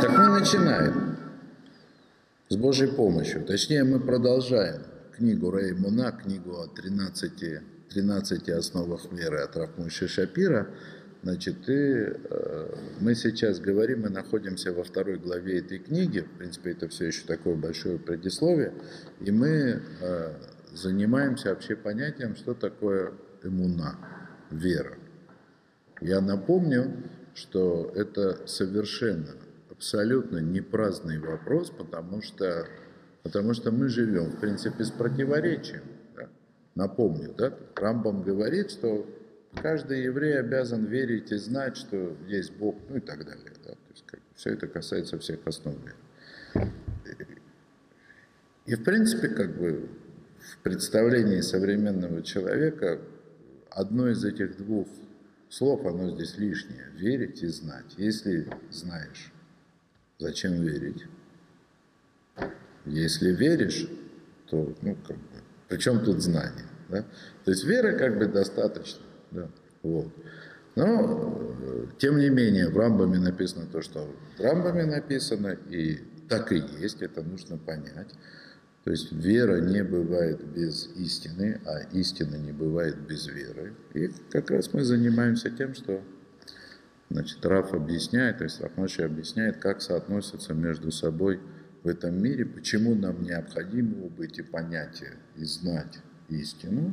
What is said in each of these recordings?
Так мы начинаем с Божьей помощью. Точнее, мы продолжаем книгу Реймуна, книгу о 13, 13 основах веры от Рафмуши Шапира. Значит, и э, мы сейчас говорим, мы находимся во второй главе этой книги, в принципе, это все еще такое большое предисловие, и мы э, занимаемся вообще понятием, что такое эмуна, вера. Я напомню, что это совершенно, абсолютно не праздный вопрос, потому что, потому что мы живем, в принципе, с противоречием. Да? Напомню, да? Рамбам говорит, что каждый еврей обязан верить и знать, что есть Бог, ну и так далее. Да? То есть, как, все это касается всех основ. И, в принципе, как бы в представлении современного человека одно из этих двух слов, оно здесь лишнее. Верить и знать. Если знаешь, зачем верить? Если веришь, то, ну, как бы, причем тут знание? Да? То есть веры как бы достаточно. Да? Вот. Но, тем не менее, в Рамбаме написано то, что в Рамбаме написано, и так и есть, это нужно понять. То есть вера не бывает без истины, а истина не бывает без веры. И как раз мы занимаемся тем, что значит, Раф объясняет, то есть Рафмаши объясняет, как соотносятся между собой в этом мире, почему нам необходимо убыть и понятие, и знать истину,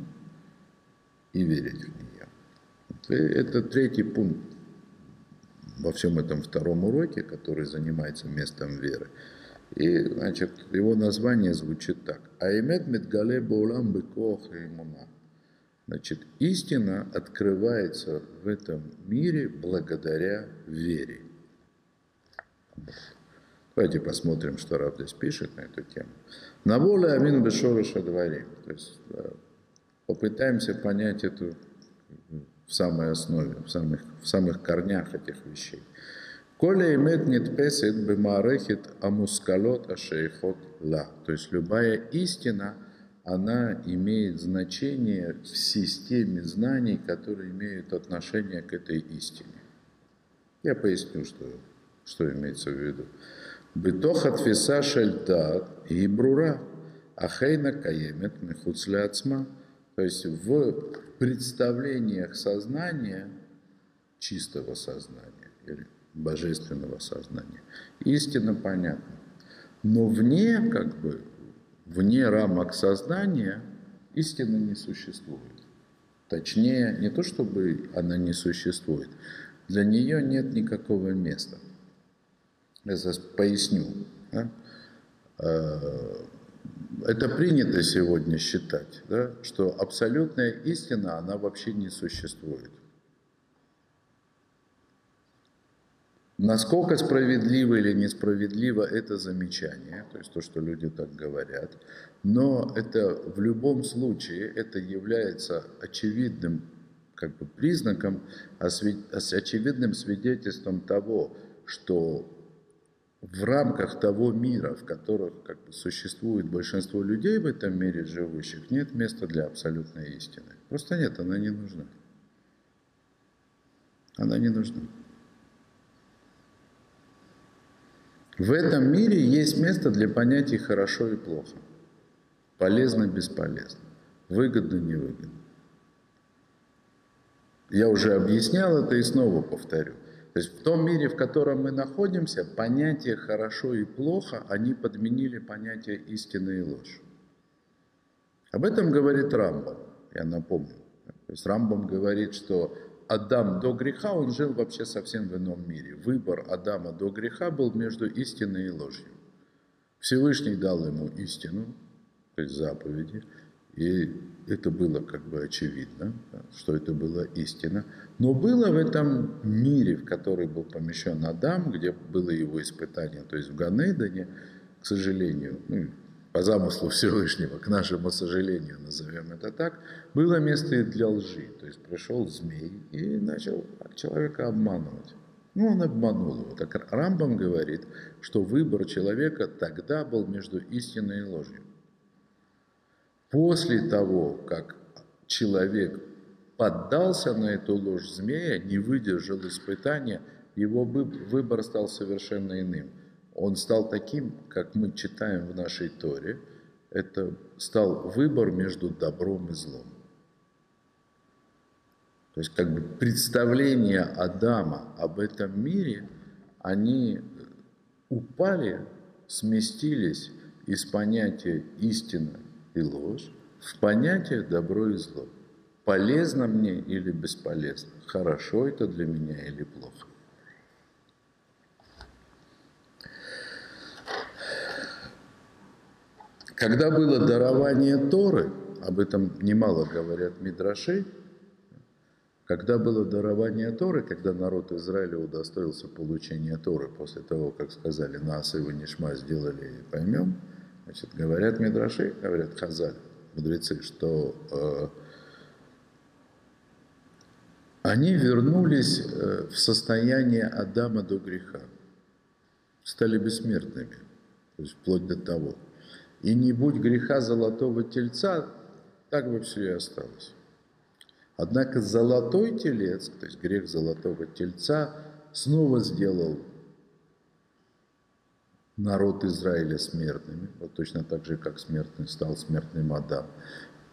и верить в нее. Это третий пункт во всем этом втором уроке, который занимается местом веры. И, значит, его название звучит так. Аймет Медгале Баулам Бекох Имуна. Значит, истина открывается в этом мире благодаря вере. Давайте посмотрим, что Рав здесь пишет на эту тему. На воле Амин Бешораша дворим. То есть попытаемся понять эту в самой основе, в самых, в самых корнях этих вещей. Коля имеет нетпесет бемарехит амускалот ашейхот ла. То есть любая истина, она имеет значение в системе знаний, которые имеют отношение к этой истине. Я поясню, что, что имеется в виду. Бетоха тфиса шельдат и брура, ахейна каемет мехуцляцма. То есть в представлениях сознания, чистого сознания, или божественного сознания. Истина понятна. Но вне, как бы, вне рамок сознания истина не существует. Точнее, не то чтобы она не существует, для нее нет никакого места. Я поясню. Да? Э, это принято сегодня считать, да, что абсолютная истина, она вообще не существует. Насколько справедливо или несправедливо это замечание, то есть то, что люди так говорят, но это в любом случае это является очевидным как бы признаком, очевидным свидетельством того, что в рамках того мира, в котором как бы, существует большинство людей в этом мире живущих, нет места для абсолютной истины. Просто нет, она не нужна. Она не нужна. В этом мире есть место для понятий хорошо и плохо, полезно, бесполезно, выгодно, невыгодно. Я уже объяснял это и снова повторю. То есть в том мире, в котором мы находимся, понятие хорошо и плохо, они подменили понятие истины и ложь. Об этом говорит Рамбам, я напомню. То есть Рамбам говорит, что Адам до греха, он жил вообще совсем в ином мире. Выбор Адама до греха был между истиной и ложью. Всевышний дал ему истину, то есть заповеди, и это было как бы очевидно, что это была истина. Но было в этом мире, в который был помещен Адам, где было его испытание, то есть в Ганейдане, к сожалению, ну, по замыслу Всевышнего, к нашему сожалению, назовем это так, было место и для лжи. То есть пришел змей и начал человека обманывать. Ну, он обманул его. Так Рамбам говорит, что выбор человека тогда был между истиной и ложью. После того, как человек поддался на эту ложь змея, не выдержал испытания, его выбор стал совершенно иным. Он стал таким, как мы читаем в нашей Торе. Это стал выбор между добром и злом. То есть как бы представления Адама об этом мире, они упали, сместились из понятия истина и ложь в понятие добро и зло. Полезно мне или бесполезно? Хорошо это для меня или плохо? Когда было дарование Торы, об этом немало говорят Мидраши, когда было дарование Торы, когда народ Израиля удостоился получения Торы после того, как сказали, нас его нишма сделали и поймем, значит, говорят Мидраши, говорят Хазаль, мудрецы, что э, они вернулись э, в состояние Адама до греха, стали бессмертными, то есть вплоть до того. И не будь греха золотого тельца, так бы все и осталось. Однако золотой телец, то есть грех золотого тельца, снова сделал народ Израиля смертными, вот точно так же, как смертный стал смертным Адам.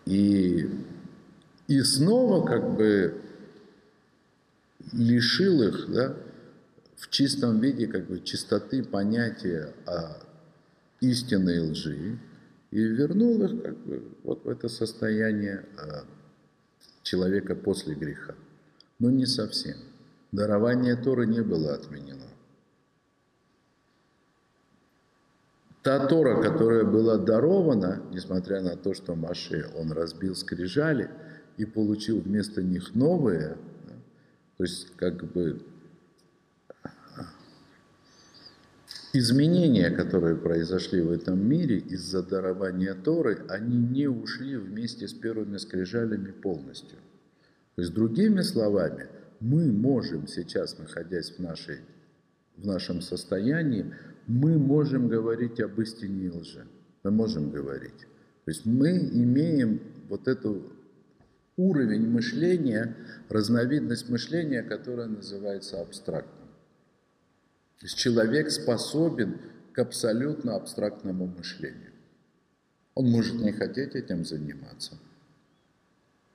И, и снова как бы лишил их да, в чистом виде как бы чистоты понятия о истинной лжи и вернул их как бы вот в это состояние а, человека после греха. Но не совсем. Дарование Торы не было отменено. Та Тора, которая была дарована, несмотря на то, что Маше, он разбил скрижали и получил вместо них новые, то есть как бы изменения, которые произошли в этом мире из-за дарования Торы, они не ушли вместе с первыми скрижалями полностью. То есть, другими словами, мы можем сейчас, находясь в, нашей, в нашем состоянии, мы можем говорить об истине и лжи. Мы можем говорить. То есть мы имеем вот эту уровень мышления, разновидность мышления, которая называется абстрактным. То есть человек способен к абсолютно абстрактному мышлению. Он может не хотеть этим заниматься.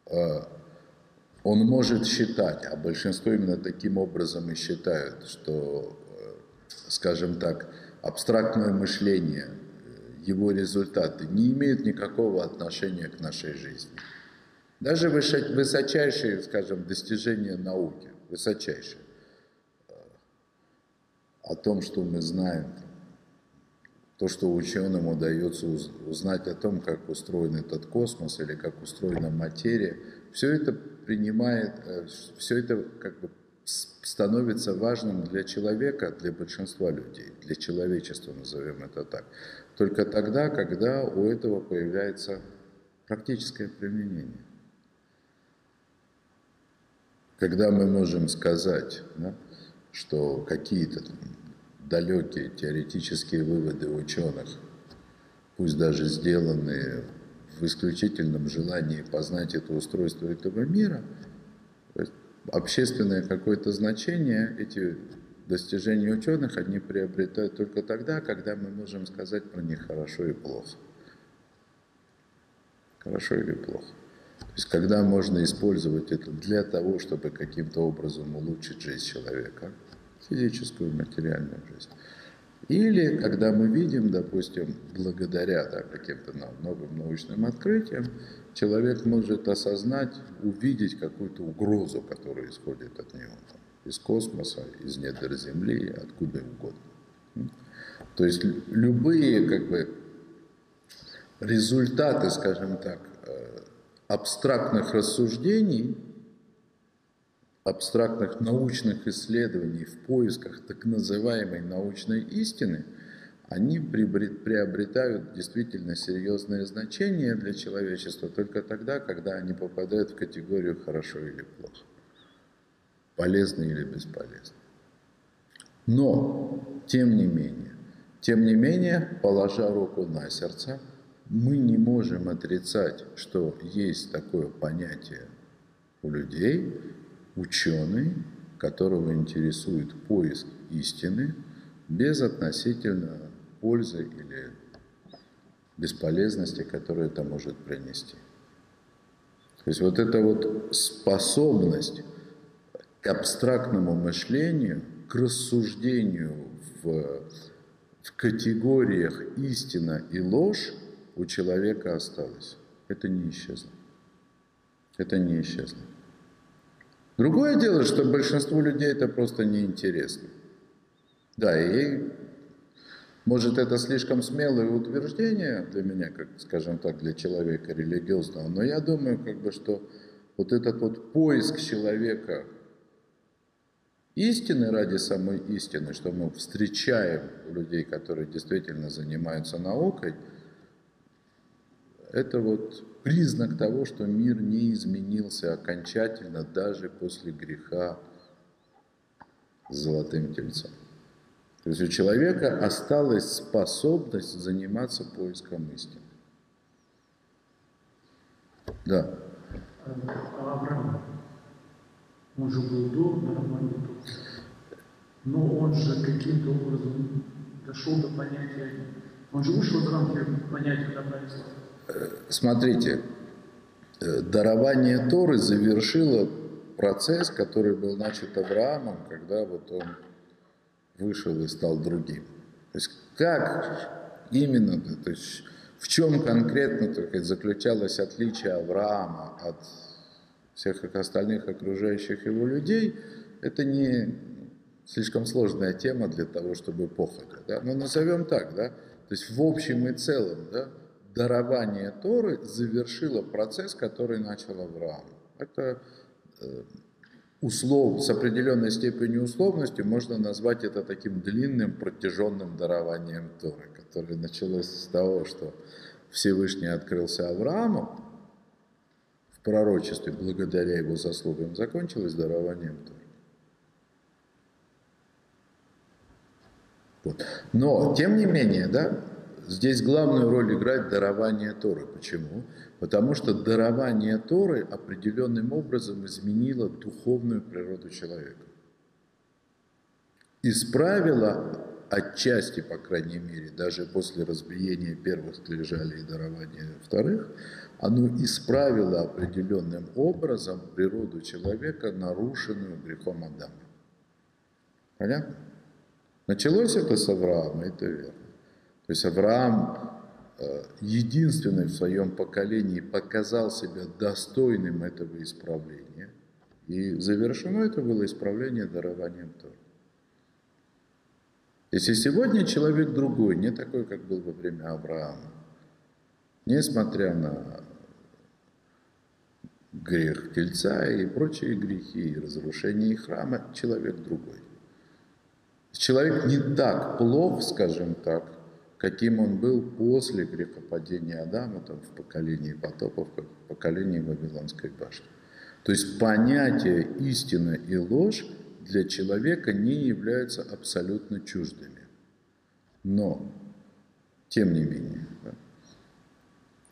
А, он может считать, а большинство именно таким образом и считают, что, э, скажем так, абстрактное мышление, его результаты не имеют никакого отношения к нашей жизни. Даже высочайшие, скажем, достижения науки, высочайшие, о том, что мы знаем, то, что ученым удается узнать о том, как устроен этот космос или как устроена материя, все это принимает, э, все это как бы становится важным для человека, для большинства людей, для человечества, назовем это так. Только тогда, когда у этого появляется практическое применение. Когда мы можем сказать, да, что какие-то далекие теоретические выводы ученых, пусть даже сделанные в исключительном желании познать это устройство этого мира, общественное какое-то значение эти достижения ученых, они приобретают только тогда, когда мы можем сказать про них хорошо и плохо. Хорошо или плохо. То есть когда можно использовать это для того, чтобы каким-то образом улучшить жизнь человека, физическую, материальную жизнь. Или когда мы видим, допустим, благодаря да, каким-то новым научным открытиям, человек может осознать, увидеть какую-то угрозу, которая исходит от него. Там, из космоса, из недр Земли, откуда угодно. То есть любые как бы, результаты, скажем так, э, абстрактных рассуждений – абстрактных научных исследований в поисках так называемой научной истины, они приобретают действительно серьезное значение для человечества только тогда, когда они попадают в категорию хорошо или плохо, полезно или бесполезно. Но, тем не менее, тем не менее, положа руку на сердце, мы не можем отрицать, что есть такое понятие у людей, ученый, которого интересует поиск истины без относительно пользы или бесполезности, которую это может принести. То есть вот эта вот способность к абстрактному мышлению, к рассуждению в, в категориях истина и ложь у человека осталась. Это не исчезло. Это не исчезло. Другое дело, что большинству людей это просто неинтересно. Да, и может это слишком смелое утверждение для меня, как, скажем так, для человека религиозного, но я думаю, как бы, что вот этот вот поиск человека истины ради самой истины, что мы встречаем людей, которые действительно занимаются наукой, это вот признак того, что мир не изменился окончательно даже после греха с золотым тельцом. То есть у человека осталась способность заниматься поиском истины. Да. Авраам, он же был до но он же каким-то образом дошел до понятия, он же вышел из рамки понятия добра и зла. Смотрите, э, дарование Торы завершило процесс, который был начат Авраамом, когда вот он вышел и стал другим. То есть как именно, то есть в чем конкретно так заключалось отличие Авраама от всех остальных окружающих его людей, это не слишком сложная тема для того, чтобы походя. Да? Но назовем так, да? то есть в общем и целом, да, дарование Торы завершило процесс, который начал Авраам. Это э, услов, с определенной степенью условности можно назвать это таким длинным протяженным дарованием Торы, которое началось с того, что Всевышний открылся Аврааму в пророчестве, благодаря его заслугам, закончилось дарованием Торы. Вот. Но, тем не менее, да, Здесь главную роль играет дарование Торы. Почему? Потому что дарование Торы определенным образом изменило духовную природу человека. Исправило отчасти, по крайней мере, даже после разбиения первых скрижалей и дарования вторых, оно исправило определенным образом природу человека, нарушенную грехом Адама. Понятно? Началось это с Авраама, это верно. То есть Авраам э, единственный в своем поколении показал себя достойным этого исправления. И завершено это было исправление дарованием Тора. Если сегодня человек другой, не такой, как был во время Авраама, несмотря на грех тельца и прочие грехи, и разрушение храма, человек другой. Человек не так плох, скажем так, каким он был после грехопадения Адама, там, в поколении потопов, как в поколении Вавилонской башни. То есть понятие истина и ложь для человека не являются абсолютно чуждыми. Но, тем не менее, да,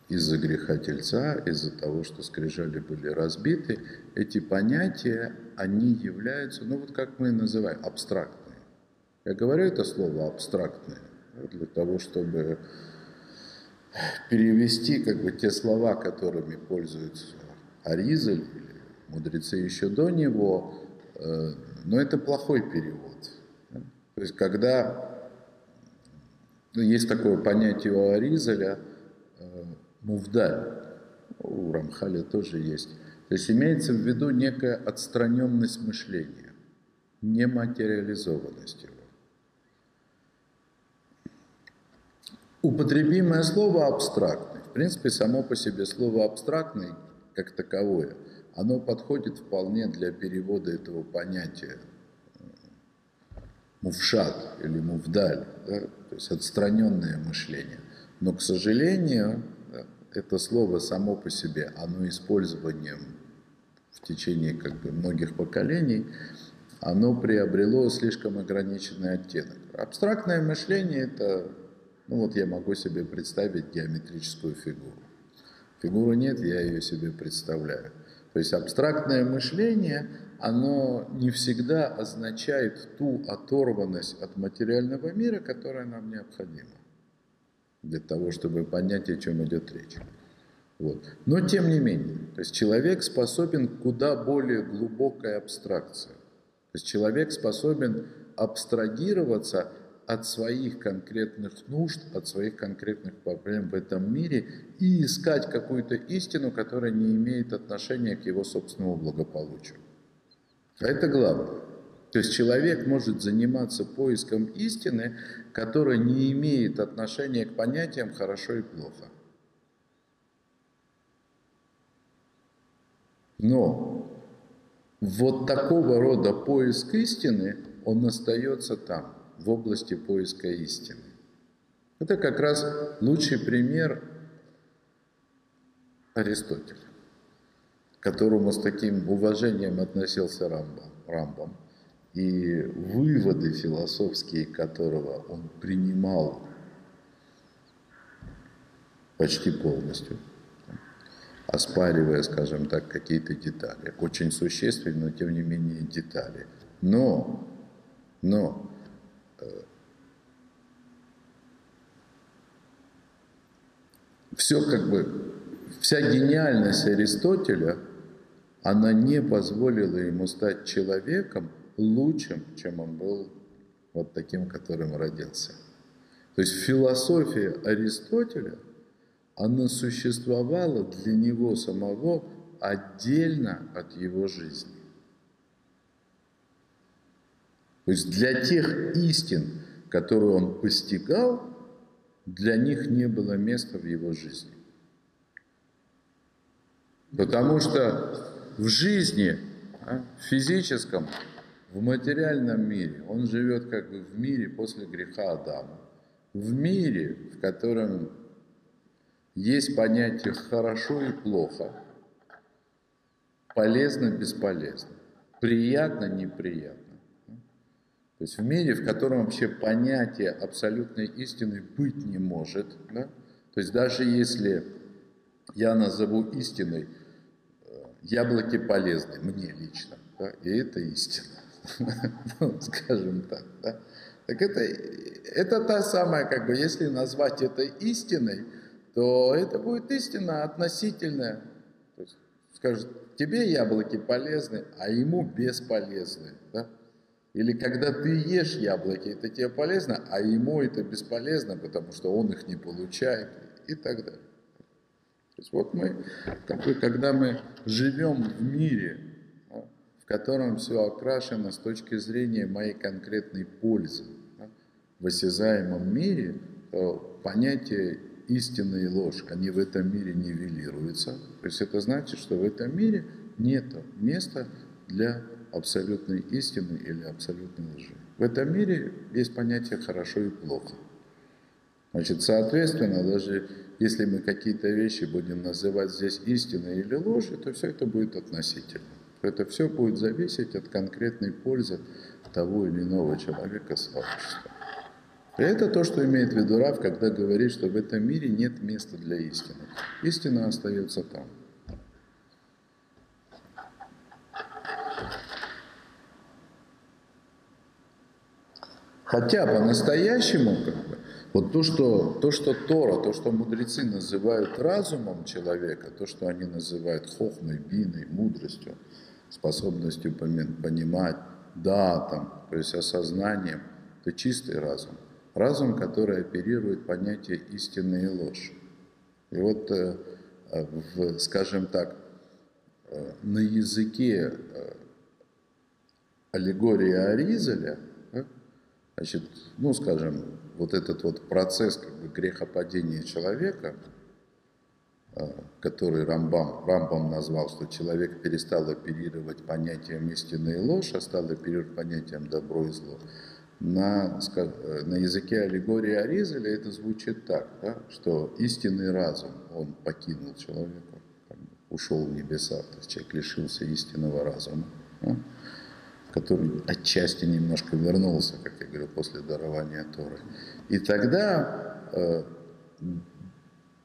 из-за греха тельца, из-за того, что скрижали были разбиты, эти понятия, они являются, ну вот как мы называем, абстрактные. Я говорю это слово абстрактное, для того, чтобы перевести как бы те слова, которыми пользуется Аризаль или мудрецы еще до него, э, но это плохой перевод. То есть когда ну, есть такое понятие у Аризаля э, мувдаль, у Рамхаля тоже есть. То есть имеется в виду некая отстраненность мышления, нематериализованность его. Употребимое слово абстрактный. В принципе, само по себе слово абстрактный, как таковое, оно подходит вполне для перевода этого понятия э, мувшат или мувдаль, да, то есть отстраненное мышление. Но, к сожалению, да, это слово само по себе, оно использованием в течение как бы, многих поколений, оно приобрело слишком ограниченный оттенок. Абстрактное мышление – это ну вот я могу себе представить геометрическую фигуру. Фигуры нет, я ее себе представляю. То есть абстрактное мышление оно не всегда означает ту оторванность от материального мира, которая нам необходима для того, чтобы понять, о чем идет речь. Вот. Но тем не менее, то есть человек способен куда более глубокой абстракции. То есть человек способен абстрагироваться от своих конкретных нужд, от своих конкретных проблем в этом мире и искать какую-то истину, которая не имеет отношения к его собственному благополучию. А это главное. То есть человек может заниматься поиском истины, которая не имеет отношения к понятиям хорошо и плохо. Но вот такого рода поиск истины, он остается там, в области поиска истины. Это как раз лучший пример Аристотеля, к которому с таким уважением относился Рамбам. Рамбам и выводы философские которого он принимал почти полностью, оспаривая, скажем так, какие-то детали, очень существенные, но тем не менее детали. Но, но все как бы, вся гениальность Аристотеля, она не позволила ему стать человеком, лучшим, чем он был вот таким, которым родился. То есть философия Аристотеля, она существовала для него самого отдельно от его жизни. То есть для тех истин, которые он постигал, для них не было места в его жизни. Потому что в жизни, а, в физическом, в материальном мире, он живет как бы в мире после греха Адама, в мире, в котором есть понятие хорошо и плохо, полезно, бесполезно, приятно, неприятно. То есть в мире, в котором вообще понятие абсолютной истины быть не может, да? то есть даже если я назову истиной э, яблоки полезны, мне лично, да? и это истина. скажем так. Да? Так это, это та самая, как бы, если назвать это истиной, то это будет истина относительная. То есть, скажет, тебе яблоки полезны, а ему бесполезны. Да? Или когда ты ешь яблоки, это тебе полезно, а ему это бесполезно, потому что он их не получает и так далее. То есть вот мы, когда мы живем в мире, в котором все окрашено с точки зрения моей конкретной пользы. В осязаемом мире то понятие истины и ложь, они в этом мире нивелируются. То есть это значит, что в этом мире нет места для абсолютной истины или абсолютной лжи. В этом мире есть понятие хорошо и плохо. Значит, соответственно, даже если мы какие-то вещи будем называть здесь истиной или ложью, то все это будет относительно. Это все будет зависеть от конкретной пользы того или иного человека сообщества. И это то, что имеет в виду Рав, когда говорит, что в этом мире нет места для истины. Истина остается там. Хотя по-настоящему, как бы, вот то что, то, что Тора, то, что мудрецы называют разумом человека, то, что они называют хохмой, биной, мудростью, способностью понимать, да, там, то есть осознанием, это чистый разум. Разум, который оперирует понятие истины и ложь. И вот, э, в, скажем так, э, на языке э, аллегории Аризеля, значит, ну, скажем, вот этот вот процесс как бы, грехопадения человека – Э, который Рамбам, Рамбам назвал, что человек перестал оперировать понятием истины и ложь, а стал оперировать понятием добро и зло. На, э, на языке аллегории Аризеля это звучит так, да, что истинный разум, он покинул человека, ушел в небеса, то есть человек лишился истинного разума, да, который отчасти немножко вернулся, как я говорил, после дарования Торы. И тогда э,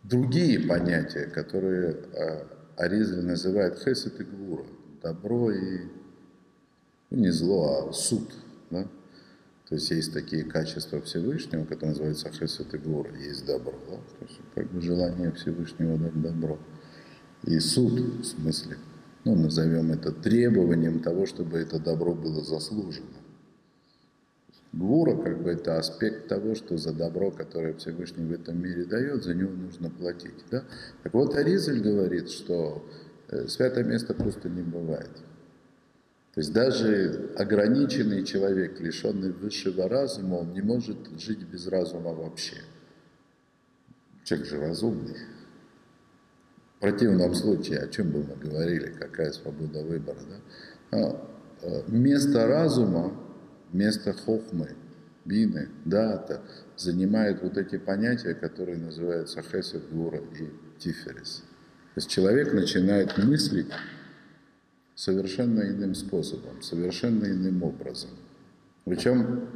другие понятия, которые а, Аризаль называет хесед и гвура, добро и ну, не зло, а суд. Да? То есть есть такие качества Всевышнего, которые называются хесед и гур, есть добро. Да? То есть как бы желание Всевышнего дать добро. И суд, в смысле, ну, назовем это требованием того, чтобы это добро было заслужено. Гура, как бы, это аспект того, что за добро, которое Всевышний в этом мире дает, за него нужно платить. Да? Так вот, Аризель говорит, что э, святое место просто не бывает. То есть даже ограниченный человек, лишенный высшего разума, он не может жить без разума вообще. Человек же разумный. Противном случае, о чем бы мы говорили, какая свобода выбора, да? А, а, место разума, место хохмы, бины, дата занимает вот эти понятия, которые называются хесед, гура и тиферес. То есть человек начинает мыслить совершенно иным способом, совершенно иным образом. Причем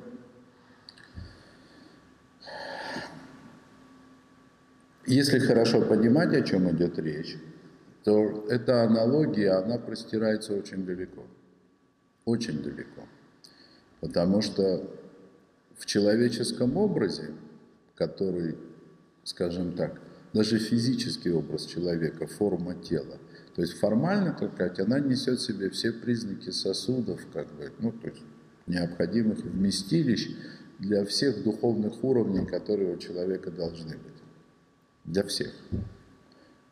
Если хорошо понимать, о чем идет речь, то эта аналогия, она простирается очень далеко. Очень далеко. Потому что в человеческом образе, который, скажем так, даже физический образ человека, форма тела, то есть формально, так сказать, она несет в себе все признаки сосудов, как бы, ну, то есть необходимых вместилищ для всех духовных уровней, которые у человека должны быть для всех.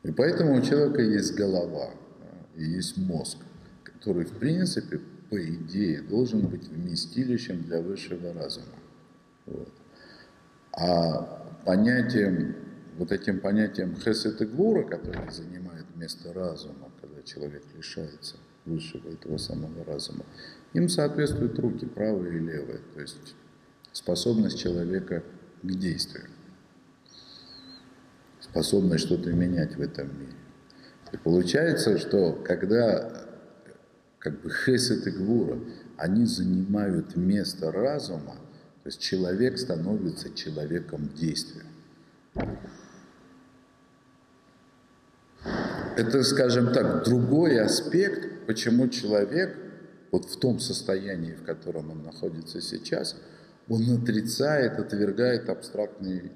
И поэтому у человека есть голова и есть мозг, который, в принципе, по идее, должен быть вместилищем для высшего разума. Вот. А понятием, вот этим понятием хесед и гвура, которое занимает место разума, когда человек лишается высшего этого самого разума, им соответствуют руки, правые и левые, то есть способность человека к действию способность что-то менять в этом мире. И получается, что когда как бы хесед и гвура, они занимают место разума, то есть человек становится человеком действия. Это, скажем так, другой аспект, почему человек вот в том состоянии, в котором он находится сейчас, он отрицает, отвергает абстрактные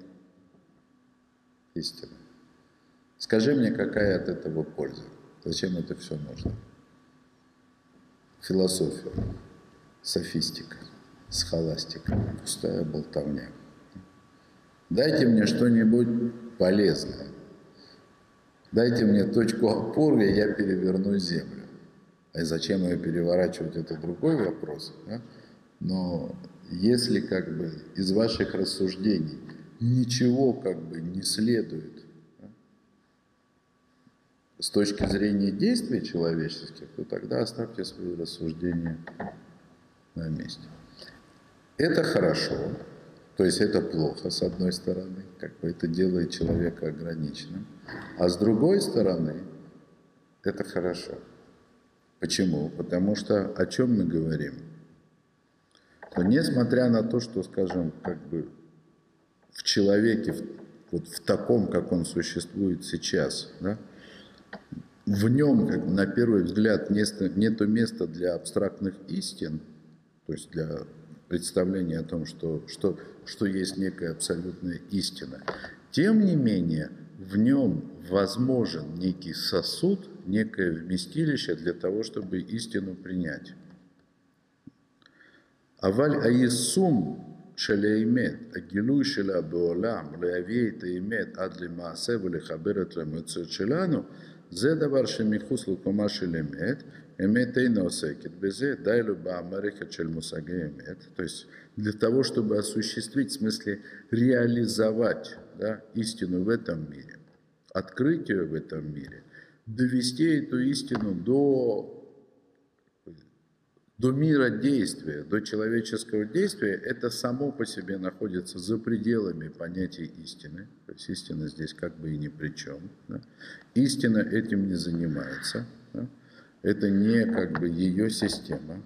истины. Скажи мне, какая от этого польза? Зачем это все нужно? Философия, софистика, схоластика, пустая болтовня. Дайте мне что-нибудь полезное. Дайте мне точку опоры, и я переверну землю. А зачем ее переворачивать, это другой вопрос. Да? Но если как бы из ваших рассуждений ничего как бы не следует с точки зрения действий человеческих, то тогда оставьте свои рассуждения на месте. Это хорошо, то есть это плохо, с одной стороны, как бы это делает человека ограниченным, а с другой стороны, это хорошо. Почему? Потому что о чем мы говорим? То несмотря на то, что, скажем, как бы в человеке, вот в таком, как он существует сейчас, да, в нем, как на первый взгляд, место, нету места для абстрактных истин, то есть для представления о том, что, что, что есть некая абсолютная истина. Тем не менее, в нем возможен некий сосуд, некое вместилище для того, чтобы истину принять. Аваль аисум של האמת, הגילוי שלה בעולם, להביא את האמת עד למעשה ולחבר את למציאות שלנו, זה דבר שמחוץ לקומה של אמת, אמת אינה עוסקת בזה, די לו במערכת של мусаги эмет, то есть для того, чтобы осуществить, в смысле реализовать да, истину в этом мире, открыть ее в этом мире, довести эту истину до до мира действия, до человеческого действия, это само по себе находится за пределами понятия истины. То есть истина здесь как бы и ни при чем. Да? Истина этим не занимается. Да? Это не как бы ее система.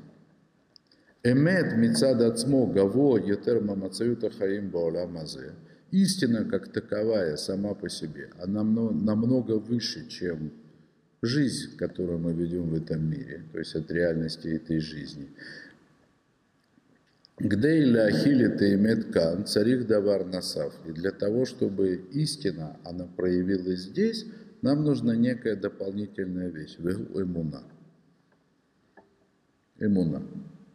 Эмет мицад ацмо гаво етер мамацаюта хаим бауламазе. Истина как таковая сама по себе, она намного выше, чем жизнь, которую мы ведем в этом мире, то есть от реальности этой жизни. Где или ахили таимет кан, царих давар насав. И для того, чтобы истина, она проявилась здесь, нам нужна некая дополнительная вещь, эмуна. Эмуна.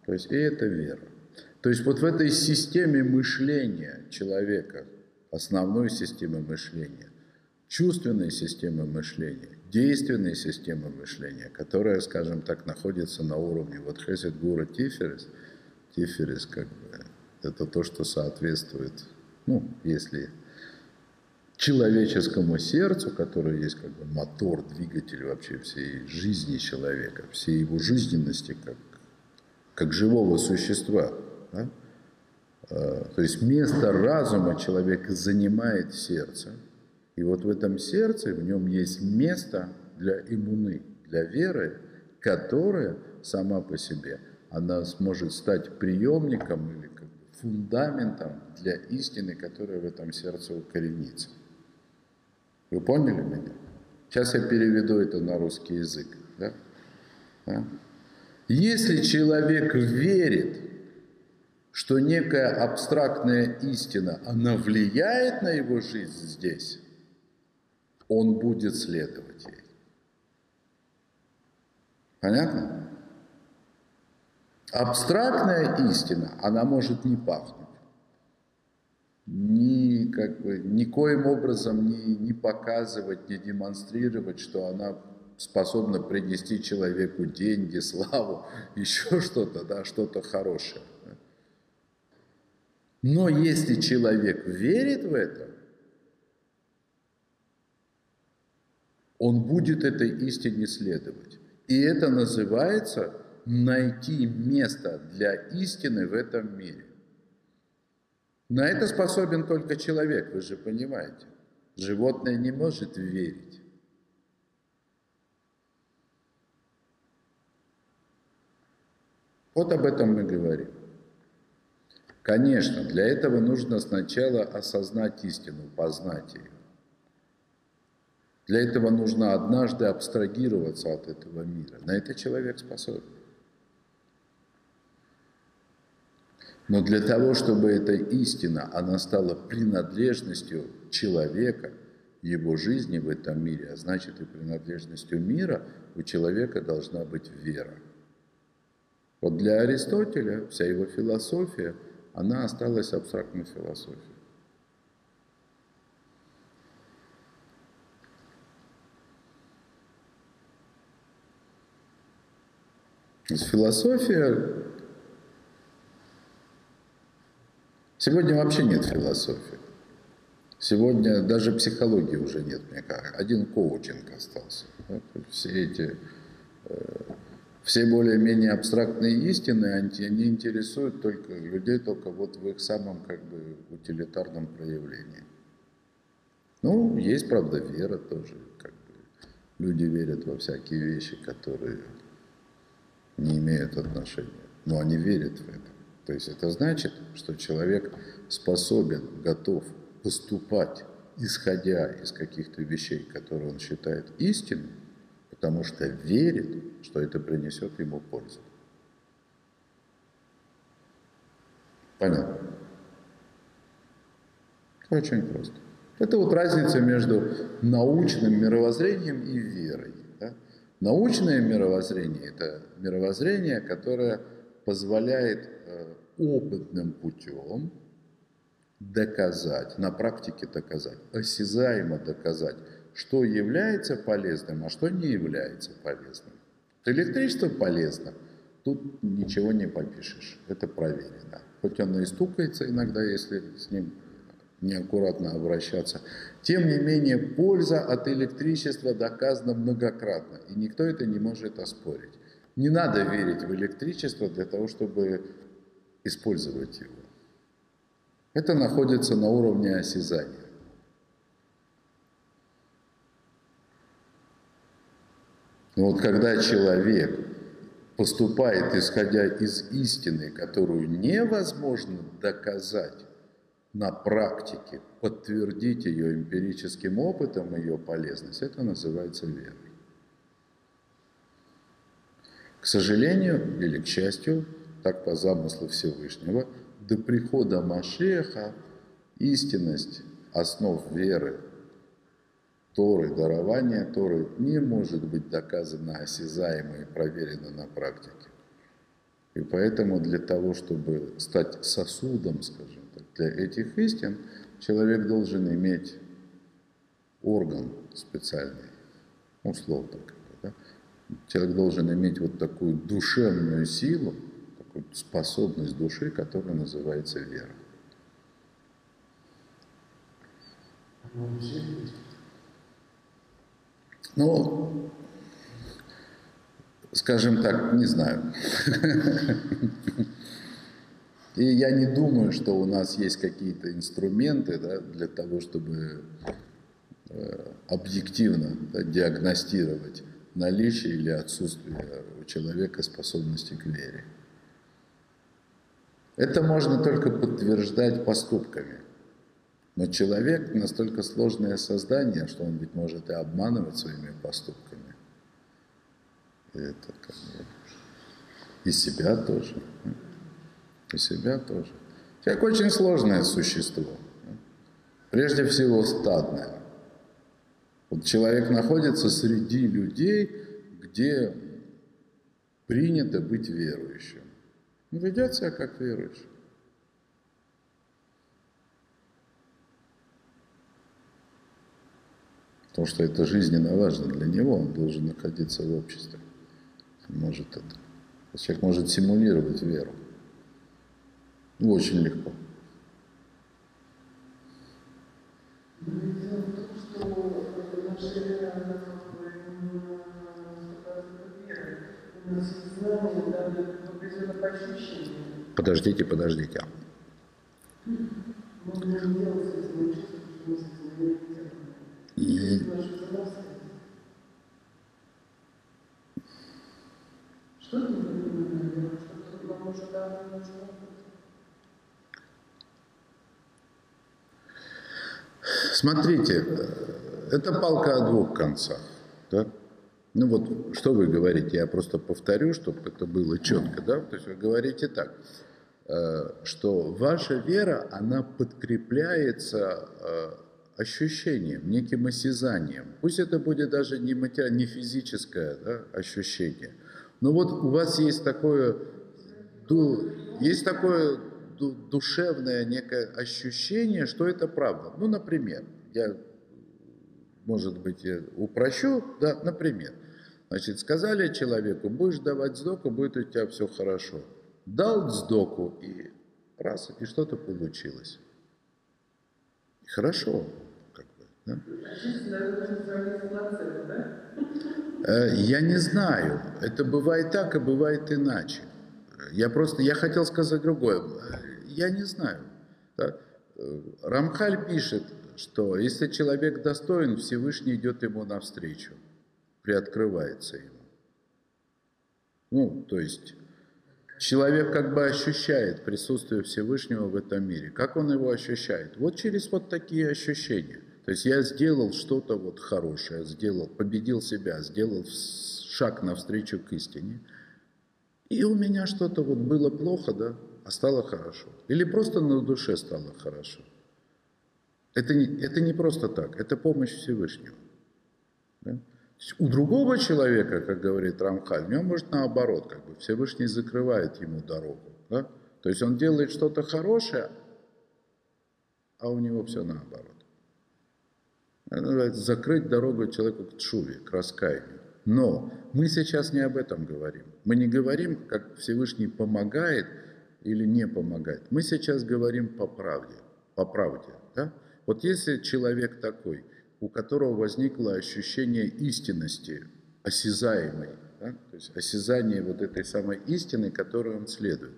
То есть и это вера. То есть вот в этой системе мышления человека, основной системы мышления, чувственной системы мышления, действенной системы мышления, которая, скажем так, находится на уровне вот Хесед Гура Тиферес, Тиферес как бы это то, что соответствует, ну, если человеческому сердцу, которое есть как бы мотор, двигатель вообще всей жизни человека, всей его жизненности как, как живого существа. Да? А, то есть место разума человека занимает сердце. И вот в этом сердце, в нем есть место для иммуны, для веры, которая сама по себе, она сможет стать приемником или как бы фундаментом для истины, которая в этом сердце укоренится. Вы поняли меня? Сейчас я переведу это на русский язык. Да? Да? Если человек верит, что некая абстрактная истина, она влияет на его жизнь здесь, он будет следовать ей. Понятно? Абстрактная истина, она может не пахнуть ни, как бы, никоим образом не, не показывать, не демонстрировать, что она способна принести человеку деньги, славу, еще что-то, да, что-то хорошее. Но если человек верит в это, он будет этой истине следовать. И это называется найти место для истины в этом мире. На это способен только человек, вы же понимаете. Животное не может верить. Вот об этом мы говорим. Конечно, для этого нужно сначала осознать истину, познать ее. Для этого нужно однажды абстрагироваться от этого мира. На это человек способен. Но для того, чтобы эта истина, она стала принадлежностью человека, его жизни в этом мире, а значит и принадлежностью мира, у человека должна быть вера. Вот для Аристотеля вся его философия, она осталась абстрактной философией. То есть философия Сегодня вообще нет философии. Сегодня даже психологии уже нет, мне кажется. Один коучинг остался. Все эти, э, все более-менее абстрактные истины, они интересуют только людей только вот в их самом как бы утилитарном проявлении. Ну, есть, правда, вера тоже. Как бы. Люди верят во всякие вещи, которые не имеют отношения. Но они верят в это. То есть это значит, что человек способен, готов поступать, исходя из каких-то вещей, которые он считает истинными, потому что верит, что это принесет ему пользу. Понятно? Очень просто. Это вот разница между научным мировоззрением и верой. Научное мировоззрение – это мировоззрение, которое позволяет э, опытным путем доказать, на практике доказать, осязаемо доказать, что является полезным, а что не является полезным. Электричество полезно, тут ничего не попишешь, это проверено. Хоть оно и стукается иногда, если с ним неаккуратно обращаться. Тем не менее, польза от электричества доказана многократно, и никто это не может оспорить. Не надо верить в электричество для того, чтобы использовать его. Это находится на уровне осязания. Но вот когда человек поступает, исходя из истины, которую невозможно доказать на практике, подтвердить ее эмпирическим опытом, ее полезность, это называется верой. К сожалению или к счастью, так по замыслу Всевышнего, до прихода Машеха истинность основ веры, Торы, дарования Торы не может быть доказана осязаемо и проверена на практике. И поэтому для того, чтобы стать сосудом, скажем для этих истин, человек должен иметь орган специальный, условно ну, да? Человек должен иметь вот такую душевную силу, такую способность души, которая называется вера. Ну, скажем так, не знаю. И я не думаю, что у нас есть какие-то инструменты да, для того, чтобы э, объективно да, диагностировать наличие или отсутствие у человека способности к вере. Это можно только подтверждать поступками. Но человек настолько сложное создание, что он ведь может и обманывать своими поступками. И это и себя тоже. И себя тоже. Человек очень сложное существо. Прежде всего стадное. Вот человек находится среди людей, где принято быть верующим. Он ведет себя как верующий. Потому что это жизненно важно для него, он должен находиться в обществе. может это. Человек может симулировать веру. Очень легко. Подождите, подождите. И... Смотрите, это палка о двух концах. Да? Ну вот, что вы говорите, я просто повторю, чтобы это было четко, да? То есть вы говорите так, э, что ваша вера, она подкрепляется э, ощущением, неким осязанием. Пусть это будет даже не, матери... не физическое да, ощущение. Но вот у вас есть такое, есть такое душевное некое ощущение, что это правда. Ну, например, я, может быть, я упрощу, да, например. Значит, сказали человеку, будешь давать сдоку, будет у тебя все хорошо. Дал сдоку, и раз, и что-то получилось. Хорошо. Да? Э, я не знаю. Это бывает так, а бывает иначе. Я просто, я хотел сказать другое. Я не знаю. Рамхаль пишет, что если человек достоин, Всевышний идет ему навстречу, приоткрывается ему. Ну, то есть человек как бы ощущает присутствие Всевышнего в этом мире. Как он его ощущает? Вот через вот такие ощущения. То есть я сделал что-то вот хорошее, сделал, победил себя, сделал шаг навстречу к истине. И у меня что-то вот было плохо, да, а стало хорошо. Или просто на душе стало хорошо. Это не, это не просто так, это помощь Всевышнего. Да? У другого человека, как говорит Рамхаль, у него может наоборот, как бы Всевышний закрывает ему дорогу. Да? То есть он делает что-то хорошее, а у него все наоборот. Это называется закрыть дорогу человеку к чуве, к раскаянию. Но мы сейчас не об этом говорим. Мы не говорим, как Всевышний помогает или не помогает. Мы сейчас говорим по правде. По правде да? Вот если человек такой, у которого возникло ощущение истинности, осязаемой, да? то есть осязание вот этой самой истины, которой он следует.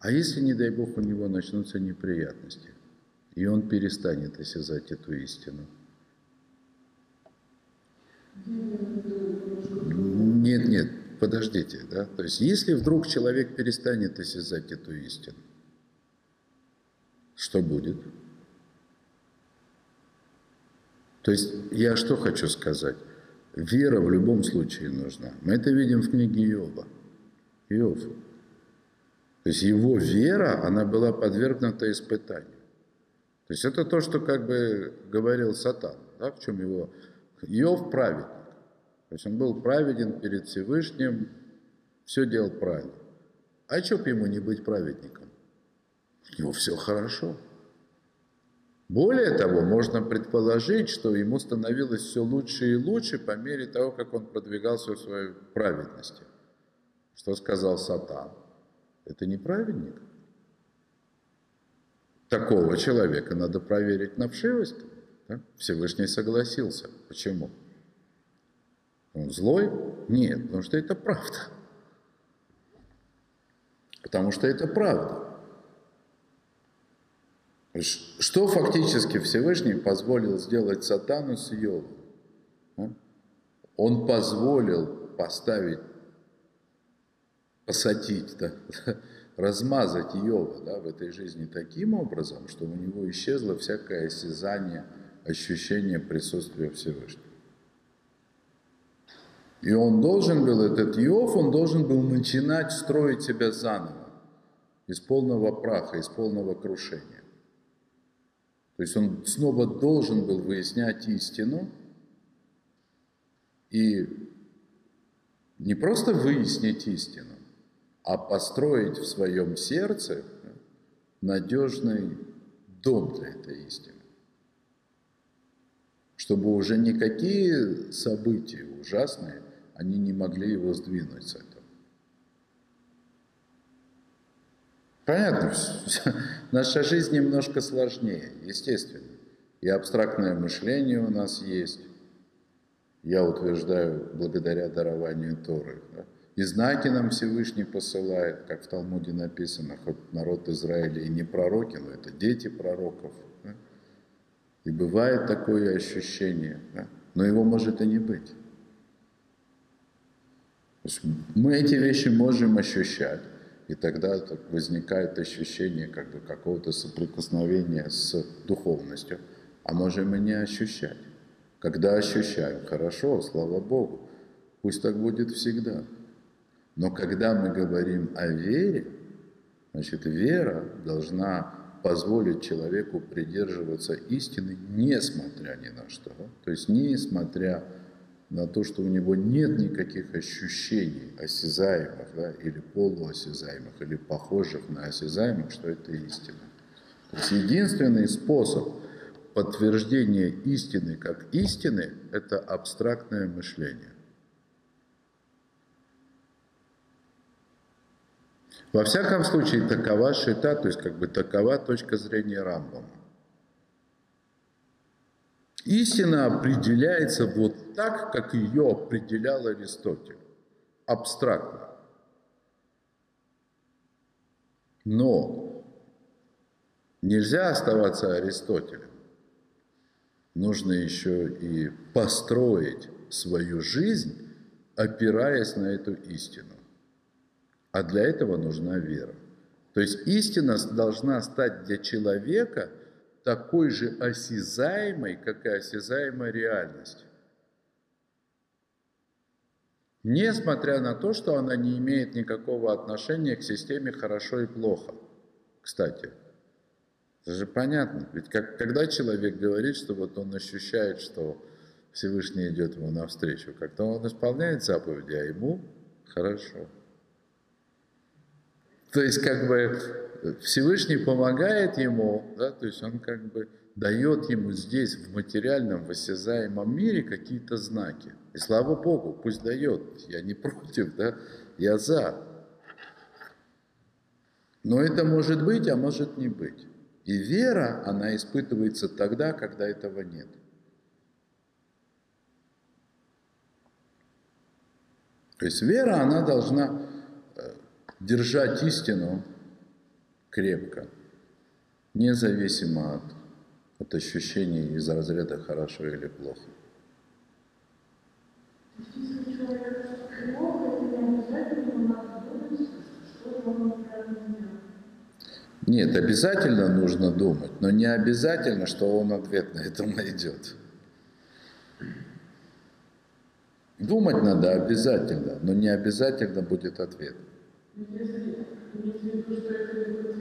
А если, не дай Бог, у него начнутся неприятности, и он перестанет осязать эту истину – нет, нет, подождите, да? То есть, если вдруг человек перестанет осязать эту истину, что будет? То есть, я что хочу сказать? Вера в любом случае нужна. Мы это видим в книге Иова. Иов. То есть его вера, она была подвергнута испытанию. То есть это то, что как бы говорил Сатан, да, в чем его... Иов праведник. То есть он был праведен перед Всевышним, все делал правильно. А что бы ему не быть праведником? У него все хорошо. Более того, можно предположить, что ему становилось все лучше и лучше по мере того, как он продвигался в своей праведности. Что сказал Сатан? Это не праведник. Такого человека надо проверить на вшивость. Да? Всевышний согласился. Почему? Он злой? Нет, потому что это правда. Потому что это правда. Что фактически Всевышний позволил сделать сатану с Иовом? А? Он позволил поставить, посадить, да, размазать Иова да, в этой жизни таким образом, что у него исчезло всякое осязание, ощущение присутствия Всевышнего. И он должен был, этот Иов, он должен был начинать строить себя заново, из полного праха, из полного крушения. То есть он снова должен был выяснять истину и не просто выяснить истину, а построить в своем сердце надежный дом для этой истины. Чтобы уже никакие события ужасные, они не могли его сдвинуть с этого. Понятно, наша жизнь немножко сложнее, естественно. И абстрактное мышление у нас есть, я утверждаю, благодаря дарованию Торы. Да? И знаки нам Всевышний посылает, как в Талмуде написано, хоть народ Израиля и не пророки, но это дети пророков. Да? И бывает такое ощущение, да? но его может и не быть. Мы эти вещи можем ощущать, и тогда возникает ощущение как бы какого-то соприкосновения с духовностью, а можем и не ощущать. Когда ощущаем, хорошо, слава Богу, пусть так будет всегда. Но когда мы говорим о вере, значит, вера должна позволить человеку придерживаться истины, несмотря ни на что. То есть, несмотря на на то, что у него нет никаких ощущений осязаемых, да, или полуосязаемых, или похожих на осязаемых, что это истина. То есть единственный способ подтверждения истины как истины – это абстрактное мышление. Во всяком случае, такова шита, то есть как бы такова точка зрения Рамбама. Истина определяется вот так, как ее определял Аристотель, абстрактно. Но нельзя оставаться Аристотелем. Нужно еще и построить свою жизнь, опираясь на эту истину. А для этого нужна вера. То есть истина должна стать для человека – такой же осязаемой, как и осязаемая реальность. Несмотря на то, что она не имеет никакого отношения к системе хорошо и плохо. Кстати, это же понятно. Ведь как, когда человек говорит, что вот он ощущает, что Всевышний идет ему навстречу, как-то он исполняет заповеди, а ему хорошо. То есть как бы Всевышний помогает ему, да, то есть он как бы дает ему здесь, в материальном, в осязаемом мире какие-то знаки. И слава Богу, пусть дает, я не против, да, я за. Но это может быть, а может не быть. И вера, она испытывается тогда, когда этого нет. То есть вера, она должна э, держать истину крепко, независимо от, от ощущений из разряда хорошо или плохо. Нет, обязательно нужно думать, но не обязательно, что он ответ на это найдет. Думать надо обязательно, но не обязательно будет ответ. Если в виду, что это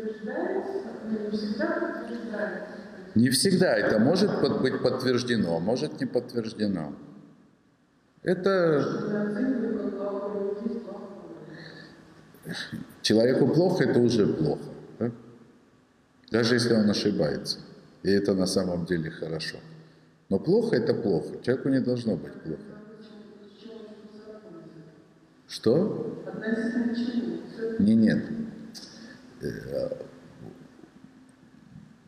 не всегда это может быть подтверждено, а может не подтверждено. Это человеку плохо, это уже плохо. Да? Даже если он ошибается. И это на самом деле хорошо. Но плохо это плохо. Человеку не должно быть плохо. Что? Не, нет.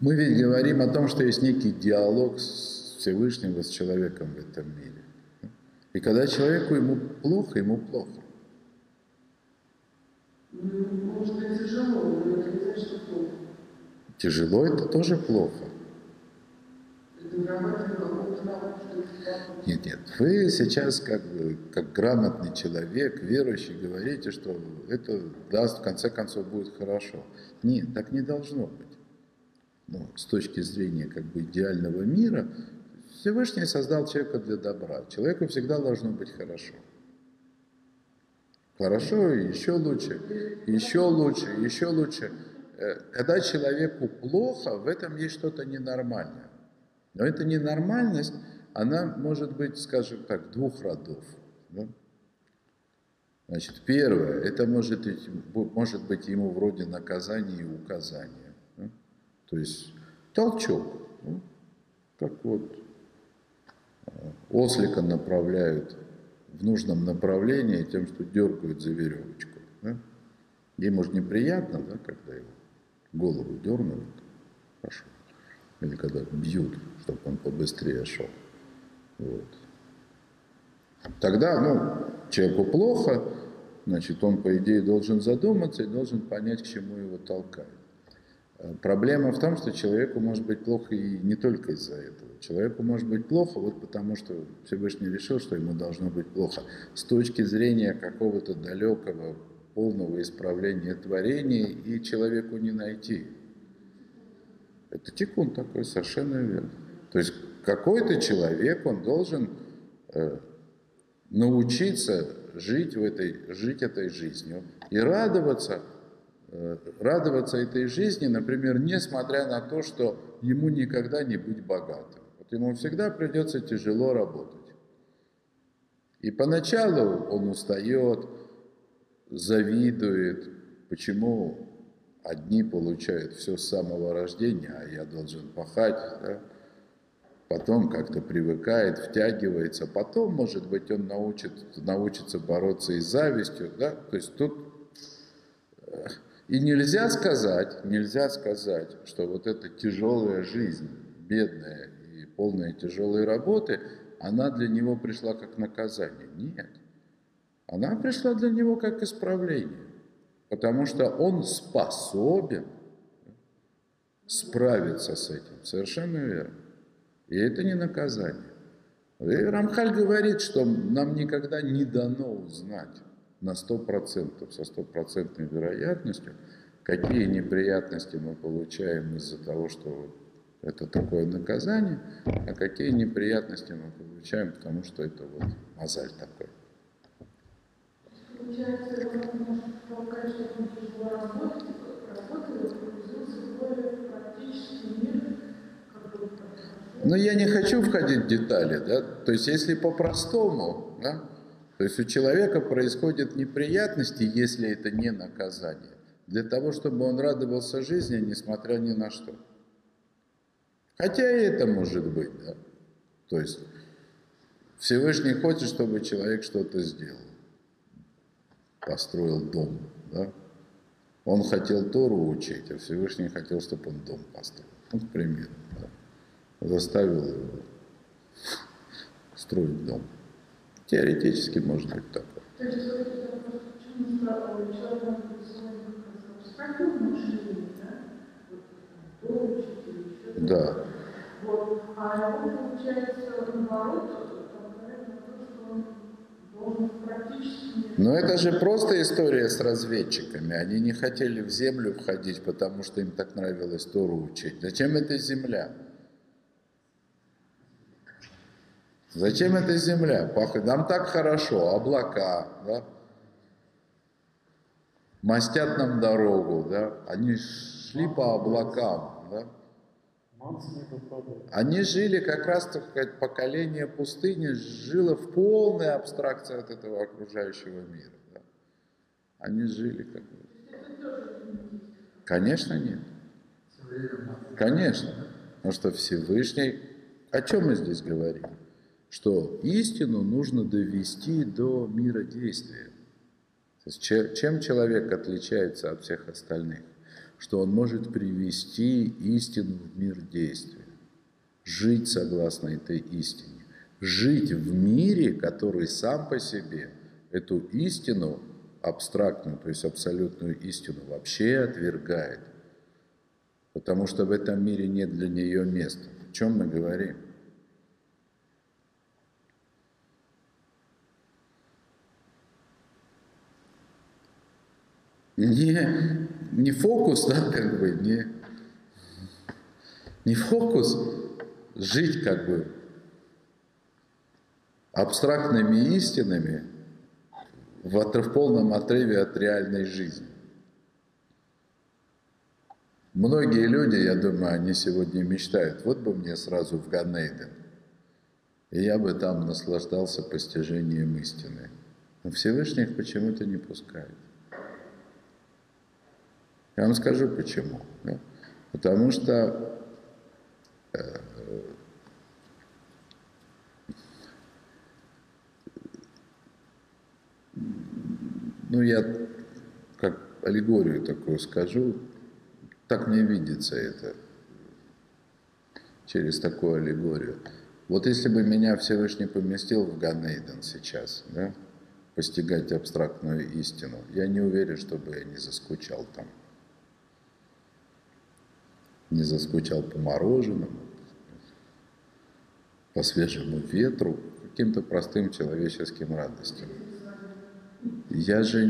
Мы ведь говорим о том, что есть некий диалог с Всевышним, с человеком в этом мире. И когда человеку ему плохо, ему плохо. Может быть тяжело, но это не значит, что плохо. Тяжело это тоже плохо. Нет, нет. Вы сейчас как, как грамотный человек, верующий, говорите, что это даст, в конце концов, будет хорошо. Нет, так не должно быть. Но с точки зрения как бы идеального мира, Всевышний создал человека для добра. Человеку всегда должно быть хорошо. Хорошо, еще лучше, еще лучше, еще лучше. Э, когда человеку плохо, в этом есть что-то ненормальное. Но эта ненормальность, она может быть, скажем так, двух родов. Да? Значит, первое, это может, может быть ему вроде наказания и указания. То есть толчок. Ну, как вот ослика направляют в нужном направлении тем, что дергают за веревочку. Да? Ему же неприятно, да, когда его голову дернут, хорошо. Или когда бьют, чтобы он побыстрее шел. Вот. Тогда, ну, человеку плохо, значит, он, по идее, должен задуматься и должен понять, к чему его толкают. Э, проблема в том, что человеку может быть плохо и не только из-за этого. Человеку может быть плохо вот потому, что Всевышний решил, что ему должно быть плохо. С точки зрения какого-то далекого, полного исправления творения и человеку не найти. Это тикун такой, совершенно верно. То есть какой-то человек, он должен э, научиться жить, в этой, жить этой жизнью и радоваться – радоваться этой жизни, например, несмотря на то, что ему никогда не быть богатым. Вот ему всегда придется тяжело работать. И поначалу он устает, завидует, почему одни получают все с самого рождения, а я должен пахать, да? потом как-то привыкает, втягивается, потом, может быть, он научит, научится бороться и с завистью, да? то есть тут э, и нельзя сказать, нельзя сказать, что вот эта тяжелая жизнь, бедная и полная тяжелой работы, она для него пришла как наказание. Нет. Она пришла для него как исправление. Потому что он способен справиться с этим. Совершенно верно. И это не наказание. И Рамхаль говорит, что нам никогда не дано узнать, на 100%, со стопроцентной вероятностью, какие неприятности мы получаем из-за того, что это такое наказание, а какие неприятности мы получаем, потому что это вот мозаль такой. Получается, пока что но я не хочу входить в детали, да, то есть если по-простому, да, то есть у человека происходят неприятности, если это не наказание, для того, чтобы он радовался жизни, несмотря ни на что. Хотя и это может быть, да. То есть Всевышний хочет, чтобы человек что-то сделал. Построил дом, да. Он хотел Тору учить, а Всевышний хотел, чтобы он дом построил. Ну, к примеру, да. Заставил его строить дом. Теоретически может быть такое. То есть да? Да. Вот. А он, получается, наоборот, но это же просто история с разведчиками. Они не хотели в землю входить, потому что им так нравилось Тору учить. Зачем эта земля? Зачем эта земля? Нам так хорошо, облака, да? мастят нам дорогу, да, они шли по облакам, да. Они жили как раз, так сказать, поколение пустыни жило в полной абстракции от этого окружающего мира. Да. Они жили как бы. Конечно, нет. Конечно. Потому что Всевышний... О чем мы здесь говорим? Что истину нужно довести до мира действия. Чем человек отличается от всех остальных? Что он может привести истину в мир действия. Жить согласно этой истине. Жить в мире, который сам по себе эту истину абстрактную, то есть абсолютную истину вообще отвергает. Потому что в этом мире нет для нее места. О чем мы говорим? Не, не фокус, да, как бы, не, не фокус жить как бы абстрактными истинами, в, в полном отрыве от реальной жизни. Многие люди, я думаю, они сегодня мечтают, вот бы мне сразу в Ганейден, и я бы там наслаждался постижением истины. Но Всевышний их почему-то не пускает. Я вам скажу почему. Потому что э, ну, я как аллегорию такую скажу, так мне видится это через такую аллегорию. Вот если бы меня Всевышний поместил в Ганейден сейчас, да, постигать абстрактную истину, я не уверен, чтобы я не заскучал там. Не заскучал по мороженому, по свежему ветру, каким-то простым человеческим радостям. Я же,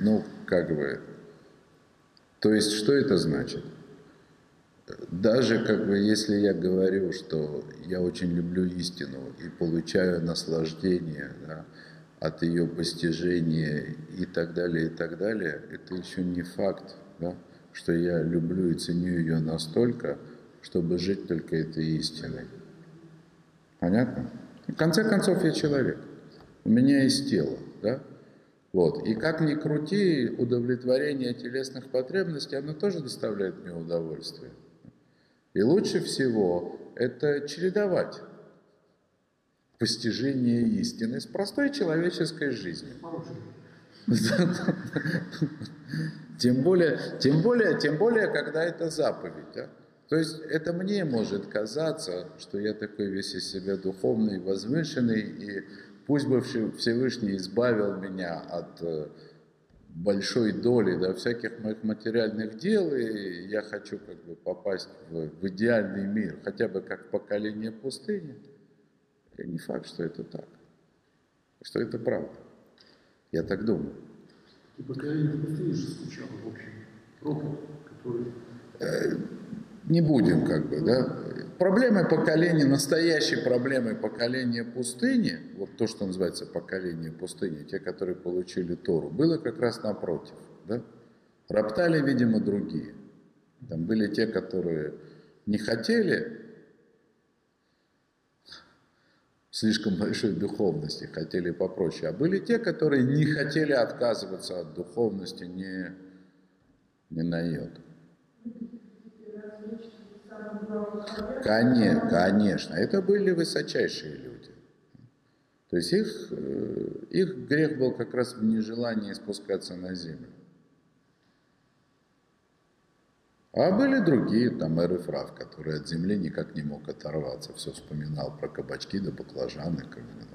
ну, как бы, то есть, что это значит? Даже как бы, если я говорю, что я очень люблю истину и получаю наслаждение да, от ее постижения и так далее, и так далее, это еще не факт, да, что я люблю и ценю ее настолько, чтобы жить только этой истиной. Понятно? В конце концов, я человек. У меня есть тело, да? Вот. И как ни крути, удовлетворение телесных потребностей, оно тоже доставляет мне удовольствие. И лучше всего это чередовать постижение истины с простой человеческой жизнью. Тем более, тем более, тем более, когда это заповедь. Да? То есть это мне может казаться, что я такой весь из себя духовный, возвышенный, и Пусть бы Всевышний избавил меня от э, большой доли да, всяких моих материальных дел, и я хочу как бы попасть в, в идеальный мир, хотя бы как поколение пустыни. И не факт, что это так, что это правда. Я так думаю. И поколение пустыни же скучало, в общем, робот, который... Э, не будем как бы, да. Проблемы поколения, настоящей проблемой поколения пустыни, вот то, что называется поколение пустыни, те, которые получили Тору, было как раз напротив, да. Роптали, видимо, другие. Там были те, которые не хотели слишком большой духовности, хотели попроще. А были те, которые не хотели отказываться от духовности ни, ни на йоту. Конечно, конечно, это были высочайшие люди. То есть их, э, их грех был как раз в нежелании спускаться на землю. А были другие, там Эрифрав, который от земли никак не мог оторваться, все вспоминал про кабачки да баклажаны. Как бы,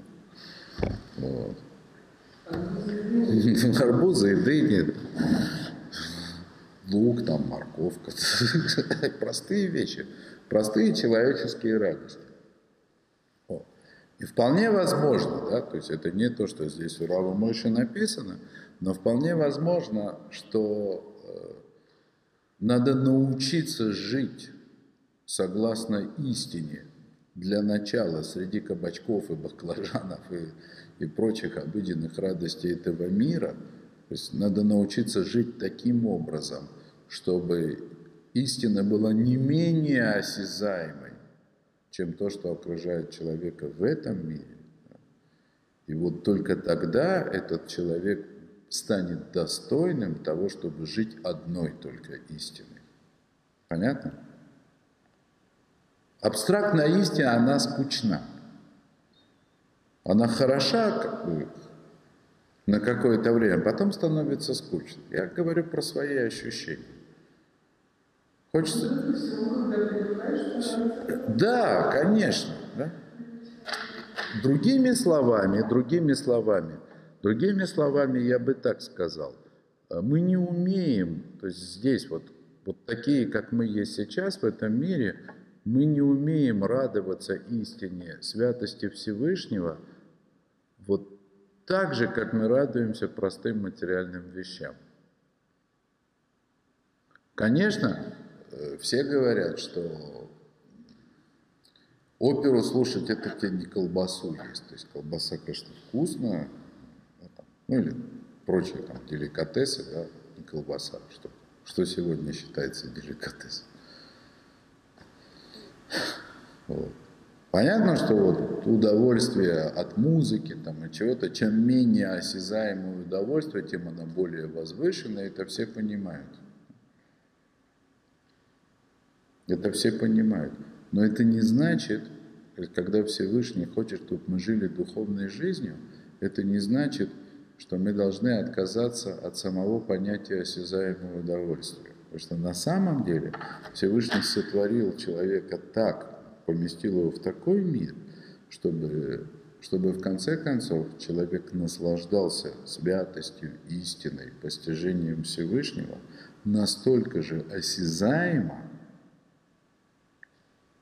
вот. Арбузы и дыни лук, там, морковка. Простые вещи, простые человеческие радости. И вполне возможно, да, то есть это не то, что здесь у Рава Мойши написано, но вполне возможно, что надо научиться жить согласно истине для начала среди кабачков и баклажанов и, и прочих обыденных радостей этого мира – То есть надо научиться жить таким образом, чтобы истина была не менее осязаемой, чем то, что окружает человека в этом мире. И вот только тогда этот человек станет достойным того, чтобы жить одной только истиной. Понятно? Абстрактная истина, она скучна. Она хороша как бы, на какое-то время, потом становится скучно. Я говорю про свои ощущения. Хочется... Да, конечно. Да? Другими словами, другими словами, другими словами я бы так сказал. Мы не умеем, то есть здесь вот, вот такие, как мы есть сейчас в этом мире, мы не умеем радоваться истине, святости Всевышнего, вот так же, как мы радуемся простым материальным вещам. Конечно, э, все говорят, что оперу слушать это тебе не колбасу есть. То есть колбаса, конечно, вкусная, ну или прочие там деликатесы, да, не колбаса, что, что сегодня считается деликатесом. Вот. Понятно, что вот удовольствие от музыки там, и чего-то, чем менее осязаемое удовольствие, тем оно более возвышенное, это все понимают. Это все понимают. Но это не значит, когда Всевышний хочет, чтобы мы жили духовной жизнью, это не значит, что мы должны отказаться от самого понятия осязаемого удовольствия. Потому что на самом деле Всевышний сотворил человека так, поместил его в такой мир, чтобы, чтобы в конце концов человек наслаждался святостью, истиной, постижением Всевышнего настолько же осязаемо,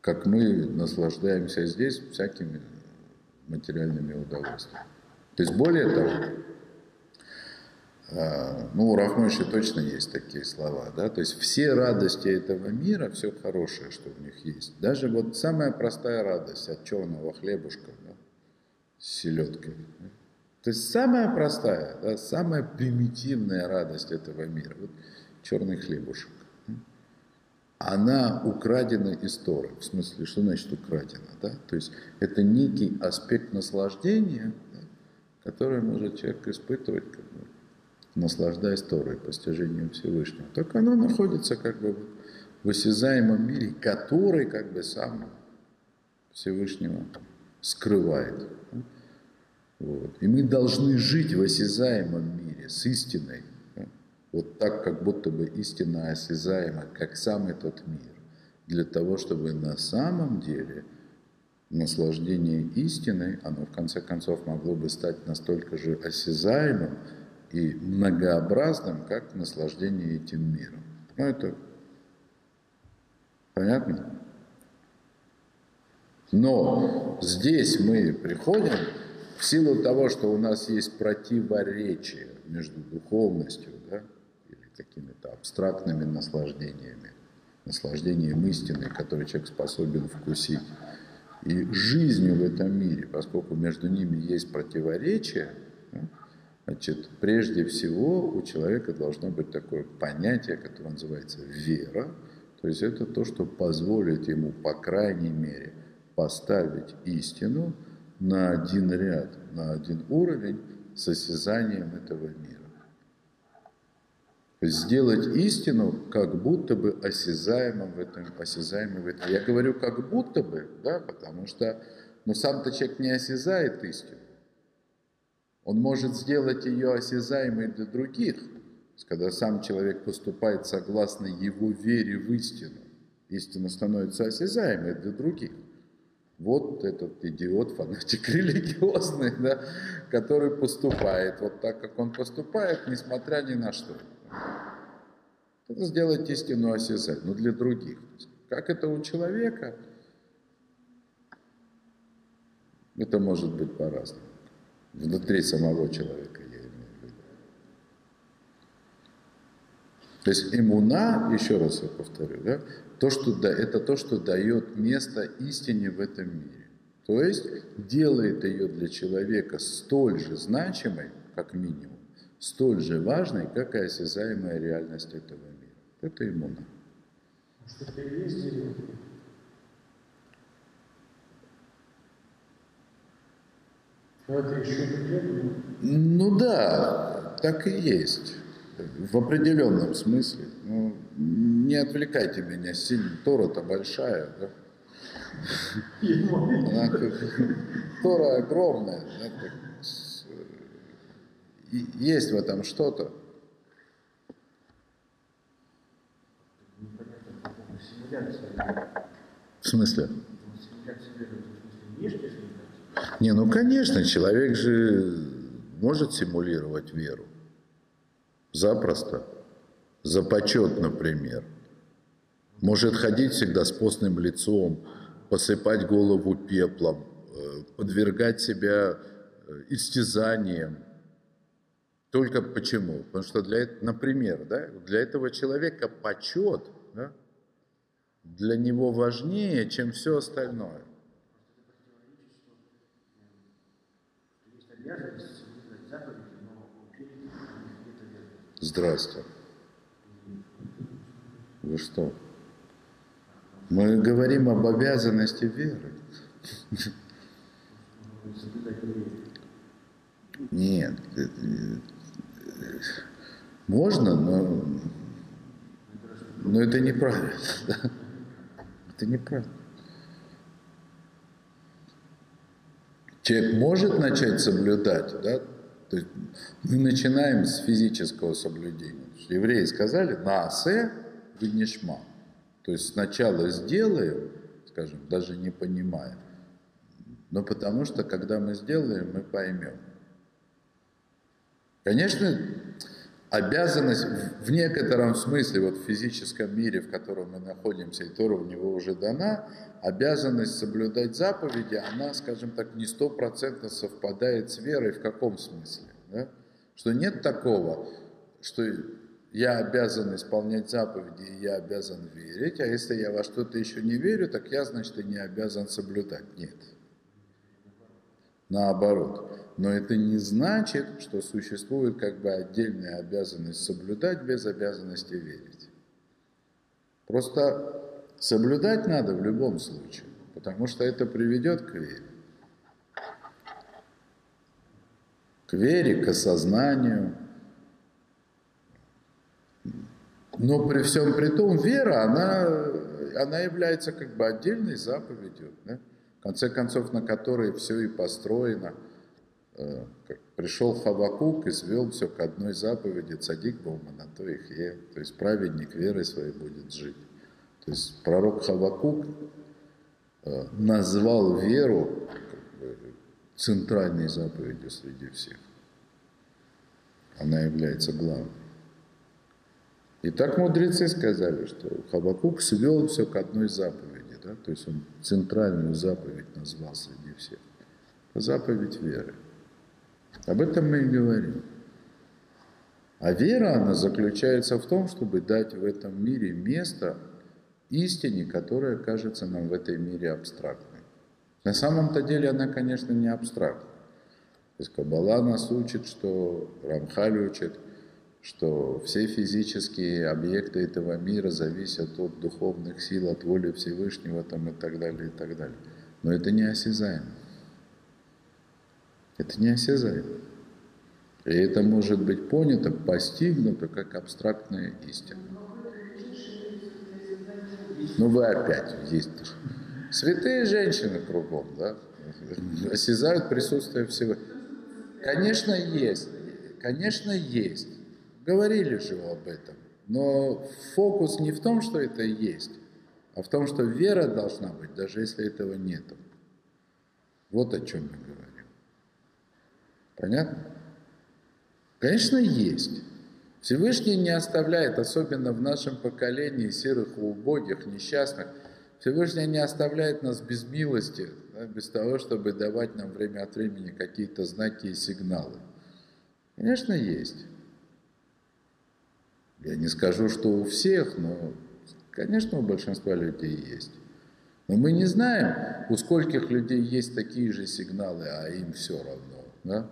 как мы наслаждаемся здесь всякими материальными удовольствиями. То есть более того, ну, у Рахмойши точно есть такие слова, да, то есть все радости этого мира, все хорошее, что в них есть, даже вот самая простая радость от черного хлебушка, да, с селедкой, да? то есть самая простая, да, самая примитивная радость этого мира, вот черный хлебушек, да? она украдена из Торы, в смысле, что значит украдена, да, то есть это некий аспект наслаждения, да, который может человек испытывать, как бы, наслаждаясь Торой, постижением Всевышнего. Только оно находится как бы в осязаемом мире, который как бы сам Всевышнего скрывает. Вот. И мы должны жить в осязаемом мире с истиной, вот так, как будто бы истина осязаема, как сам этот мир, для того, чтобы на самом деле наслаждение истиной, оно в конце концов могло бы стать настолько же осязаемым, и многообразным, как наслаждение этим миром. Ну, это понятно? Но здесь мы приходим в силу того, что у нас есть противоречие между духовностью да, или какими-то абстрактными наслаждениями, наслаждением истины, который человек способен вкусить, и жизнью в этом мире, поскольку между ними есть противоречие, Значит, прежде всего у человека должно быть такое понятие, которое называется вера. То есть это то, что позволит ему, по крайней мере, поставить истину на один ряд, на один уровень с осязанием этого мира. Сделать истину как будто бы осязаемым в этом, осязаемым в этом. Я говорю как будто бы, да, потому что ну, сам-то человек не осязает истину. Он может сделать ее осязаемой для других, когда сам человек поступает согласно его вере в истину. Истина становится осязаемой для других. Вот этот идиот, фанатик религиозный, да, который поступает вот так, как он поступает, несмотря ни на что. Это сделать истину осязать, но для других. Как это у человека, это может быть по-разному внутри самого человека, я имею в виду. То есть иммуна, еще раз я повторю, да, то, что, да, это то, что дает место истине в этом мире. То есть делает ее для человека столь же значимой, как минимум, столь же важной, как и осязаемая реальность этого мира. Это иммуна. Может, это есть? Но это еще не дерево. Ну да, так и есть. В определенном смысле. Ну, не отвлекайте меня сильно. Тора-то большая, да? Она как- Тора огромная. да, так и Есть в этом что-то. Непонятно, в смысле? В смысле? Не, ну конечно, человек же может симулировать веру. Запросто. За почет, например. Может ходить всегда с постным лицом, посыпать голову пеплом, э, подвергать себя э, истязаниям. Только почему? Потому что для этого, например, да, для этого человека почет да, для него важнее, чем все остальное. Обязанность соблюдать. Вы что? Мы говорим об обязанности веры. Нет. э, э, Можно, но, но это неправильно. Это неправильно. Человек может начать соблюдать, да? То есть мы начинаем с физического соблюдения. Евреи сказали «наасе винишма». То есть сначала сделаем, скажем, даже не понимая, но потому что когда мы сделаем, мы поймем. Конечно, обязанность в- некотором смысле, вот в физическом мире, в котором мы находимся, и Тора у него уже дана, обязанность соблюдать заповеди, она, скажем так, не стопроцентно совпадает с верой в каком смысле? да? Что нет такого, что я обязан исполнять заповеди, и я обязан верить, а если я во что-то еще не верю, так я, значит, и не обязан соблюдать. Нет. Наоборот. Но это не значит, что существует как бы отдельная обязанность соблюдать без обязанности верить. Просто соблюдать надо в любом случае, потому что это приведет к вере. К вере, к осознанию. Но при всем при том, вера, она, она является как бы отдельной заповедью, да? В конце концов, на которой все и построено. Э, Пришел Хавакук и свел все к одной заповеди, цадик был на то их е, то есть праведник верой своей будет жить. То есть пророк Хавакук э, назвал веру центральной заповедью среди всех. Она является главной. И так мудрецы сказали, что Хабакук свел все к одной заповеди, да? то есть он центральную заповедь назвал среди всех. Заповедь веры. Об этом мы и говорим. А вера, она заключается в том, чтобы дать в этом мире место истине, которая кажется нам в этой мире абстрактной. На самом-то деле она, конечно, не абстрактна. То есть Каббала нас учит, что Рамхаль учит, что все физические объекты этого мира зависят от духовных сил, от воли Всевышнего там, и так далее, и так далее. Но это не осязаемо. Это не осязаемо. И это может быть понято, постигнуто как абстрактная истина. Ну вы опять есть. Святые женщины кругом, да? Осязают присутствие всего. Конечно, есть. Конечно, есть. Говорили же об этом. Но фокус не в том, что это есть, а в том, что вера должна быть, даже если этого нету. Вот о чем мы говорим. Понятно? Конечно, есть. Всевышний не оставляет, особенно в нашем поколении серых и убогих, несчастных, Всевышний не оставляет нас без милости, да, без того, чтобы давать нам время от времени какие-то знаки и сигналы. Конечно, есть. Я не скажу, что у всех, но, конечно, у большинства людей есть. Но мы не знаем, у скольких людей есть такие же сигналы, а им все равно. Да?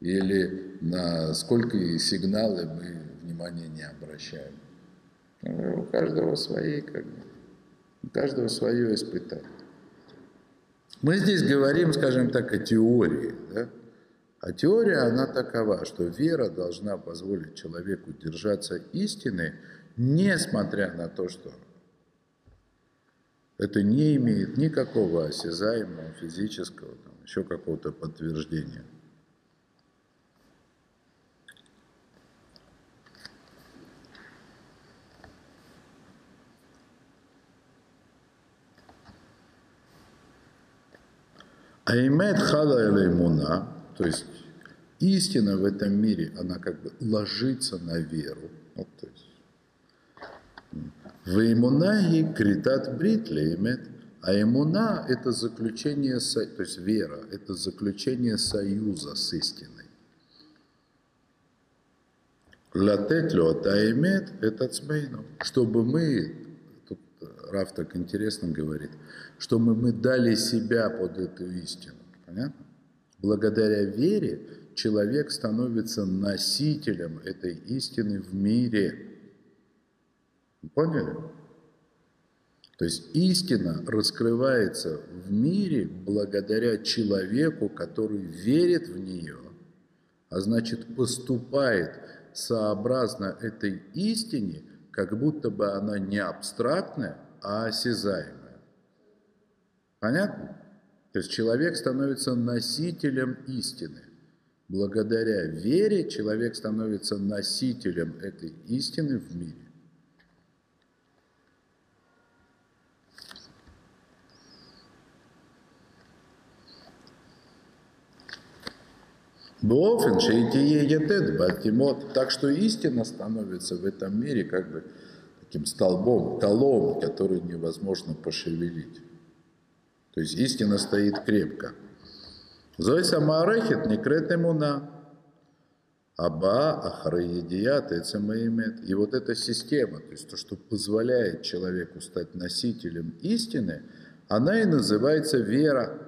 или на сколько сигналы мы внимания не обращаем. У каждого свои, как бы, у каждого свое испытание. Мы здесь говорим, скажем так, о теории. Да? А теория, она такова, что вера должна позволить человеку держаться истины, несмотря на то, что это не имеет никакого осязаемого, физического, там, еще какого-то подтверждения. Аймет хала элеймуна, то есть истина в этом мире, она как бы ложится на веру. Вот, то есть, в критат брит леймет, а имуна – это заключение, то есть вера, это заключение союза с истиной. Латет лотаэмет – это цмейну, чтобы мы, тут Раф так интересно говорит – чтобы мы дали себя под эту истину. Понятно? Благодаря вере человек становится носителем этой истины в мире. Поняли? То есть истина раскрывается в мире благодаря человеку, который верит в нее, а значит поступает сообразно этой истине, как будто бы она не абстрактная, а осязаемая. Понятно? То есть человек становится носителем истины. Благодаря вере человек становится носителем этой истины в мире. Бофен шейтие етед батимот. Так что истина становится в этом мире как бы таким столбом, колом, который невозможно пошевелить. То есть истина стоит крепко. Зой самарехет некрет имуна. Аба ахраедият эцемаимет. И вот эта система, то есть то, что позволяет человеку стать носителем истины, она и называется вера,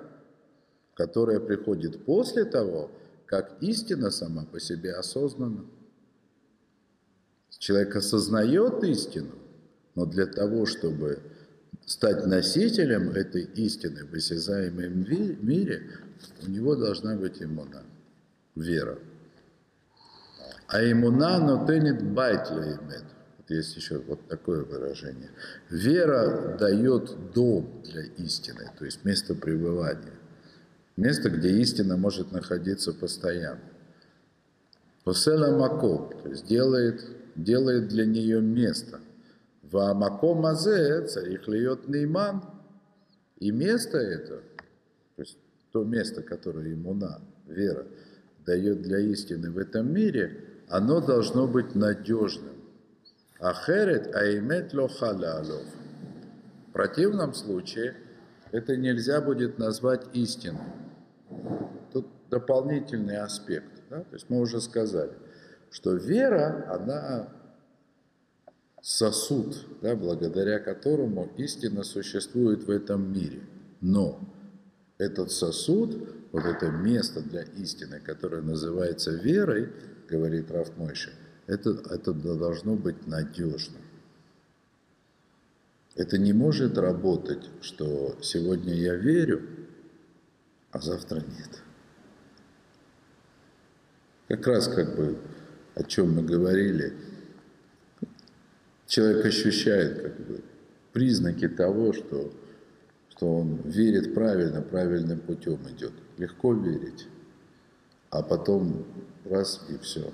которая приходит после того, как истина сама по себе осознана. Человек осознает истину, но для того, чтобы стать носителем этой истины в осязаемом мире, у него должна быть иммуна, вера. А иммуна нотенит байт леймет. Вот есть еще вот такое выражение. Вера дает дом для истины, то есть место пребывания. Место, где истина может находиться постоянно. Посела мако, то есть делает, делает для нее место – Вамаком азе царих льет нейман. И место это, то есть то место, которое иммуна, вера, дает для истины в этом мире, оно должно быть надежным. Ахерет аймет лохаля алов. В противном случае это нельзя будет назвать истиной. Тут дополнительный аспект. Да? То есть мы уже сказали, что вера, она сосуд, да, благодаря которому истина существует в этом мире. Но этот сосуд, вот это место для истины, которое называется верой, говорит Раф Мойши, это, это должно быть надежно. Это не может работать, что сегодня я верю, а завтра нет. Как раз как бы о чем мы говорили – человек ощущает как бы, признаки того, что, что он верит правильно, правильным путем идет. Легко верить, а потом раз и все,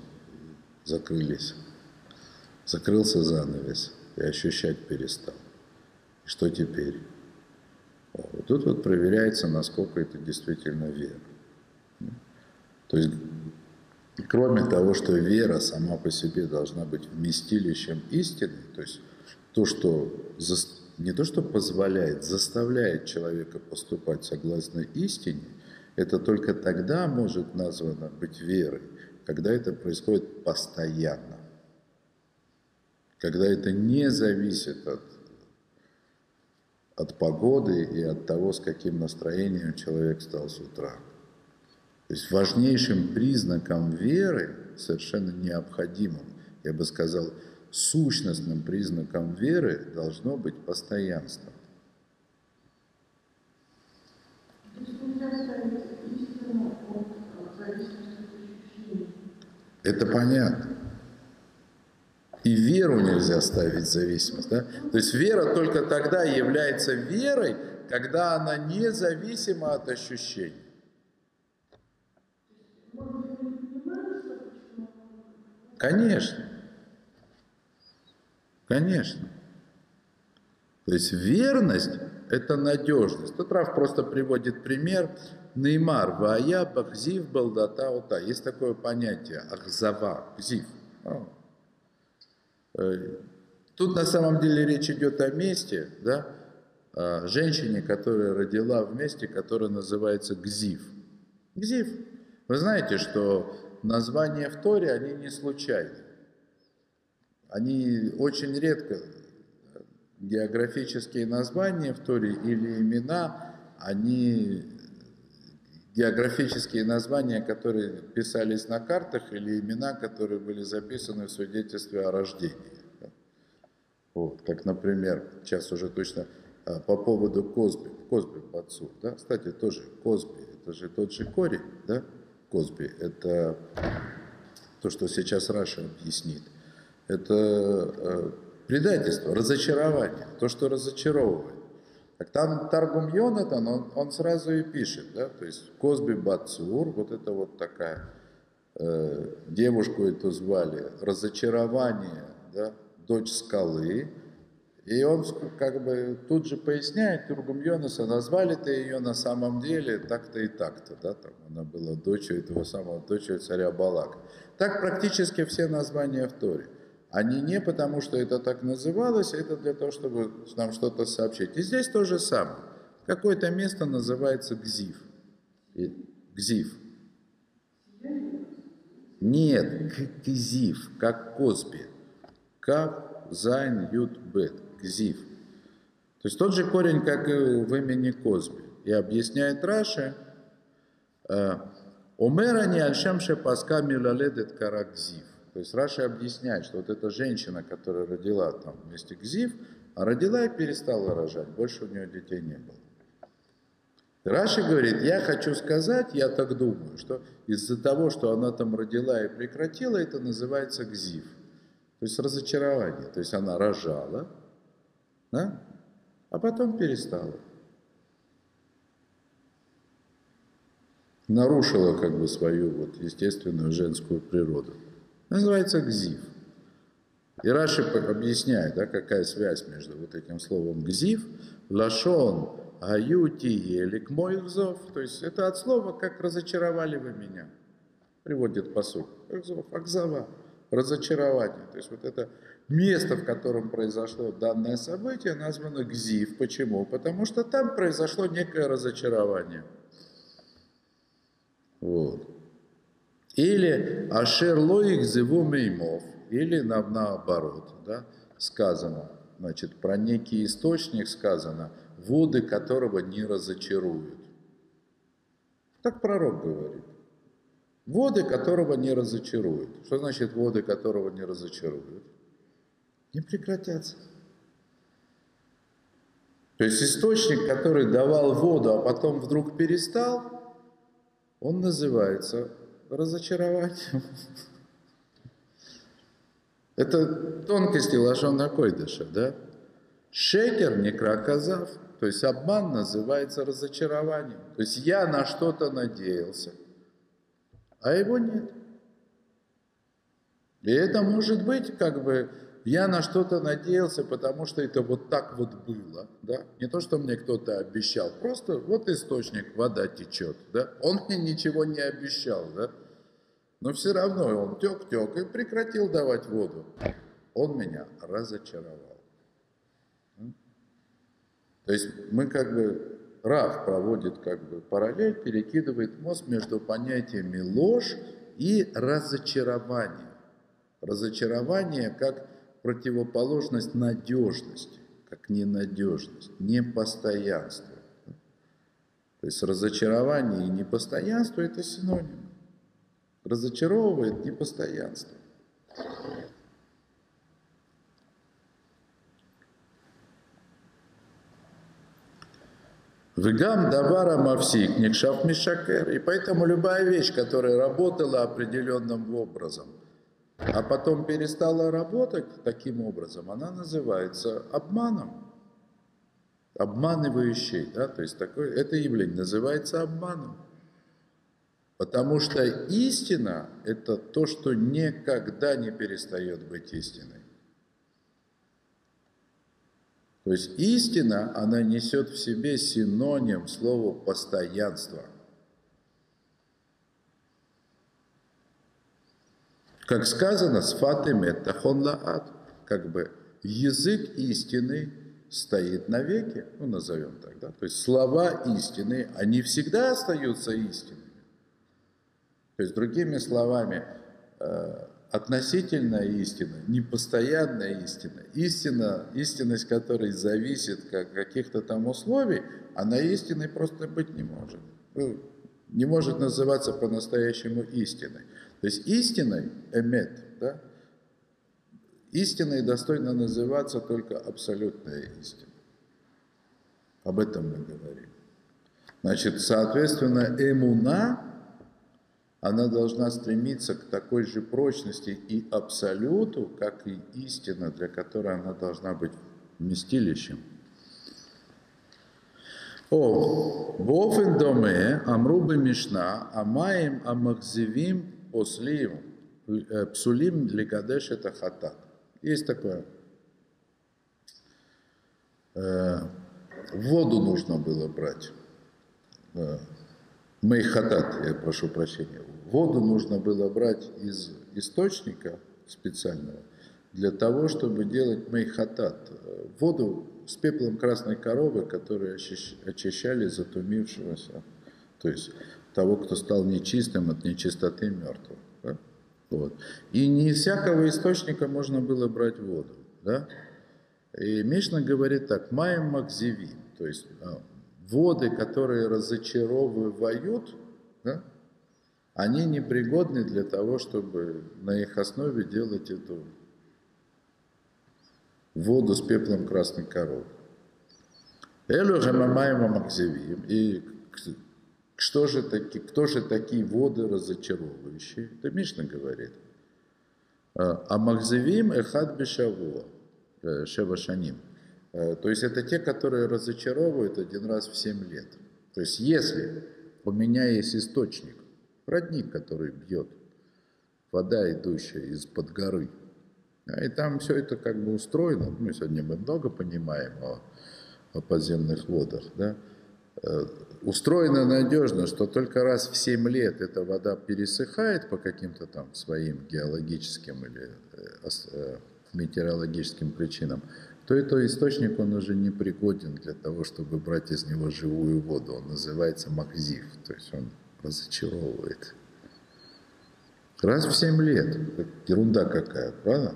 закрылись. Закрылся занавес и ощущать перестал. И что теперь? Вот тут вот проверяется, насколько это действительно вера. То есть и кроме того, что вера сама по себе должна быть вместилищем истины, то есть то, что не то, что позволяет, заставляет человека поступать согласно истине, это только тогда может названо быть верой, когда это происходит постоянно, когда это не зависит от, от погоды и от того, с каким настроением человек стал с утра. То есть важнейшим признаком веры, совершенно необходимым, я бы сказал, сущностным признаком веры должно быть постоянство. Это понятно. И веру нельзя ставить в зависимость. Да? То есть вера только тогда является верой, когда она независима от ощущений. Конечно. Конечно. То есть верность – это надежность. Тут Раф просто приводит пример. Неймар, вая, бахзив, балдата, ута. Есть такое понятие – ахзава, гзив. Э, тут на самом деле речь идет о месте, да, о женщине, которая родила в месте, которое называется Гзив. Гзив. Вы знаете, что названия в Торе, они не случайны. Они очень редко, географические названия в Торе или имена, они географические названия, которые писались на картах, или имена, которые были записаны в свидетельстве о рождении. Вот, как, например, сейчас уже точно а, по поводу Козби, Козби Бацур, да, кстати, тоже Козби, это же тот же корень, да, Козби, это то, что сейчас Раша объяснит, это э, предательство, разочарование, то, что разочаровывает. Так там Таргум Йонатан, он, он сразу и пишет, да, то есть Козби Бацур, вот это вот такая, э, девушку эту звали, разочарование, да, дочь скалы, и он как бы тут же поясняет, Тургум Йонаса, назвали-то ее на самом деле так-то и так-то, да, там она была дочерью этого самого, дочерью царя Балака. Так практически все названия в Торе. Они не потому, что это так называлось, это для того, чтобы нам что-то сообщить. И здесь то же самое. Какое-то место называется Гзив. Гзив. Нет, Гзив, как Козби. Каф, Зайн, Юд, Бет. Гзив. То есть тот же корень, как и в имени Козби. И объясняет Раши, э, אומר אני על שם שפסקה מללדת נקרא כזיב. То есть Раши объясняет, что вот эта женщина, которая родила там вместе Гзив, а родила и перестала рожать, больше у нее детей не было. Раши говорит, я хочу сказать, я так думаю, что из-за того, что она там родила и прекратила, это называется гзив. То есть разочарование. То есть она рожала, да? а потом перестала. Нарушила как бы свою вот естественную женскую природу. Называется гзив. И Раши объясняет, да, какая связь между вот этим словом гзив, лашон, аюти, елик, мой взов. То есть это от слова, как разочаровали вы меня. Приводит посуд. Акзава, разочарование. То есть вот это Место, в котором произошло данное событие, названо Гзив. Почему? Потому что там произошло некое разочарование. Вот. Или Ашер Лоик Зеву Меймов, или наоборот, да, сказано, значит, про некий источник сказано, воды которого не разочаруют. Так пророк говорит. Воды которого не разочаруют. Что значит воды которого не разочаруют? Не прекратятся. То есть источник, который давал воду, а потом вдруг перестал, он называется разочарованием. Это тонкости лошона койдыша, да? Шекер не кракозав, то есть обман называется разочарованием. То есть я на что-то надеялся, а его нет. И это может быть как бы я на что-то надеялся, потому что это вот так вот было, да? Не то, что мне кто-то обещал, просто вот источник, вода течет, да? Он мне ничего не обещал, да? Но все равно он тек-тек и прекратил давать воду. Он меня разочаровал. То есть мы как бы, Рав проводит как бы параллель, перекидывает мост между понятиями ложь и разочарование. Разочарование как противоположность надежности, как ненадежность, непостоянство. То есть разочарование и непостоянство – это синоним. Разочаровывает непостоянство. Вегам давара мавсик никшав мишакер. И поэтому любая вещь, которая работала определенным образом, а потом перестала работать таким образом, она называется обманом. Обманывающий, да, то есть такое, это явление называется обманом. Потому что истина – это то, что никогда не перестает быть истиной. То есть истина, она несет в себе синоним слова «постоянство». Как сказано, с фатем тахон как бы язык истины стоит навеки, ну назовем так, да? То есть слова истины, они всегда остаются истинными. То есть, другими словами, э, относительная истина, непостоянная истина, истина, истинность которой зависит от каких-то там условий, она истиной просто быть не может. Ну, не может называться по-настоящему истиной. То есть истиной, эмет, да, истиной достойно называться только абсолютная истина. Об этом мы говорим. Значит, соответственно, эмуна, она должна стремиться к такой же прочности и абсолюту, как и истина, для которой она должна быть вместилищем. О, бофен доме, амрубы мишна, амаем амахзевим осlim, псулим э, ликадеш это хатат. Есть такое. Э, воду нужно было брать. Э, мейхатат, я прошу прощения. Воду нужно было брать из источника специального для того, чтобы делать мейхатат. Воду с пеплом красной коровы, которые очищали затумившегося. То есть того, кто стал нечистым от нечистоты мертвого. Да? Вот. И не из всякого источника можно было брать воду. Да? И Мишна говорит так, маем макзиви, то есть а, воды, которые разочаровывают, да, они непригодны для того, чтобы на их основе делать эту воду с пеплом красной коровы. Элю Гамамаема Макзевим. И что же таки, кто же такие воды разочаровывающие? Это Мишна говорит. А Махзевим Эхад Бешавуа, э, Шевашаним. Э, то есть это те, которые разочаровывают один раз в 7 лет. То есть если у меня есть источник, родник, который бьет, вода, идущая из-под горы, и там все это как бы устроено, ну, сегодня мы много понимаем о, о подземных водах, да, э, устроено надежно, что только раз в 7 лет эта вода пересыхает по каким-то там своим геологическим или э, метеорологическим причинам, то это источник, он уже не пригоден для того, чтобы брать из него живую воду. Он называется махзив, то есть он разочаровывает. Раз в семь лет. Ерунда какая, правда?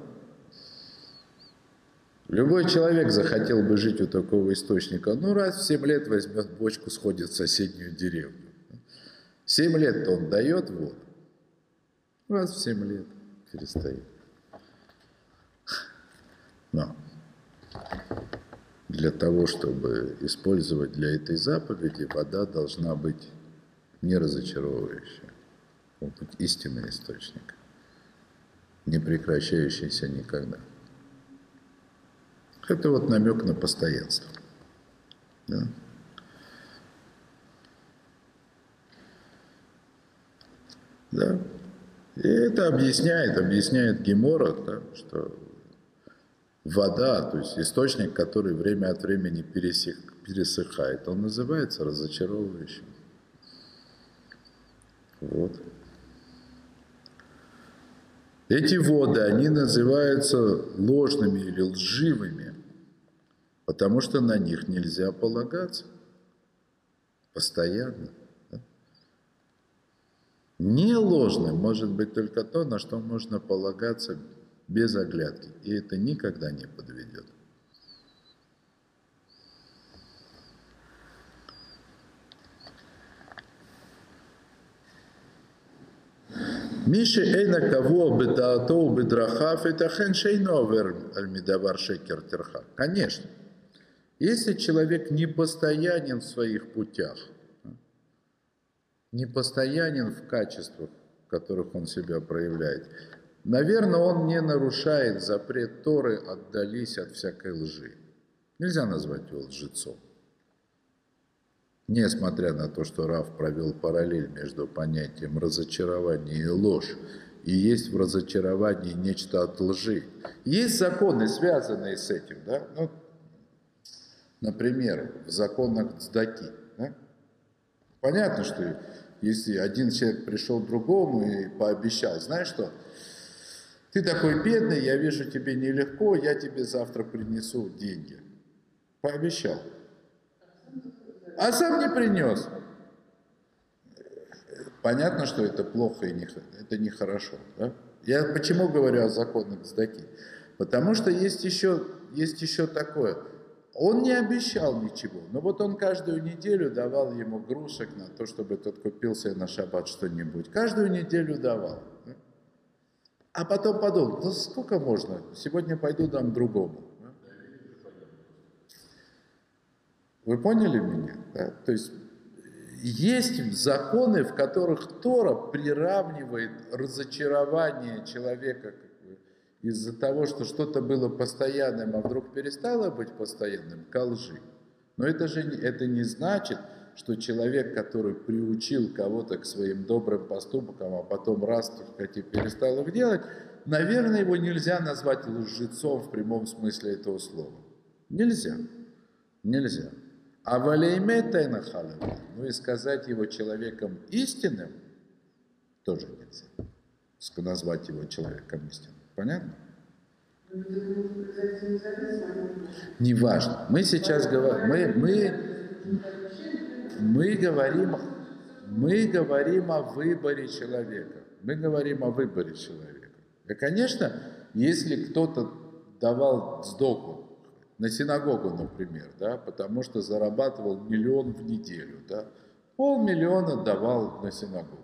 Любой человек захотел бы жить у такого источника, ну раз в семь лет возьмет бочку, сходит в соседнюю деревню. Семь лет он дает воду, раз в семь лет перестает. Но для того, чтобы использовать для этой заповеди, вода должна быть не разочаровывающая, быть истинный источник, не прекращающийся никогда. Это вот намек на постоянство. Да? Да. И это объясняет, объясняет Гемора, да, что вода, то есть источник, который время от времени пересек, пересыхает, он называется разочаровывающим. Вот. Эти воды, они называются ложными или лживыми, потому что на них нельзя полагаться постоянно. Не ложным может быть только то, на что можно полагаться без оглядки, и это никогда не подведет. Миши эйна кого бы таатоу бы драхав, это хеншейновер альмидавар шекер терха. Конечно, если человек не постоянен в своих путях, не постоянен в качествах, в которых он себя проявляет, наверное, он не нарушает запрет Торы «отдались от всякой лжи». Нельзя назвать его лжецом. Несмотря на то, что Раф провел параллель между понятием разочарования и ложь, и есть в разочаровании нечто от лжи. Есть законы, связанные с этим, да? Ну, например, в законах Цдаки. Да? Понятно, что если один человек пришел другому и пообещал, знаешь что, ты такой бедный, я вижу тебе нелегко, я тебе завтра принесу деньги. Пообещал. А сам не принес. Понятно, что это плохо и не, это нехорошо. Да? Я почему говорю о законах Цдаки? Потому что есть еще, есть еще такое. Он не обещал ничего, но вот он каждую неделю давал ему грушек на то, чтобы тот купил себе на шаббат что-нибудь. Каждую неделю давал. Да? А потом подумал, ну сколько можно, сегодня пойду дам другому. Вы поняли меня? Да? То есть есть законы, в которых Тора приравнивает разочарование человека из-за того, что что-то было постоянным, а вдруг перестало быть постоянным, ко лжи. Но это же это не значит, что человек, который приучил кого-то к своим добрым поступкам, а потом раз и перестал их делать, наверное, его нельзя назвать лжецом в прямом смысле этого слова. Нельзя. Нельзя. А валеймета халава, ну и сказать его человеком истинным, тоже нельзя. Назвать его человеком истинным. Понятно? Неважно. Мы сейчас говорим, мы, мы, мы говорим, мы говорим о выборе человека. Мы говорим о выборе человека. И, конечно, если кто-то давал сдоку на синагогу, например, да, потому что зарабатывал миллион в неделю, да, полмиллиона давал на синагогу.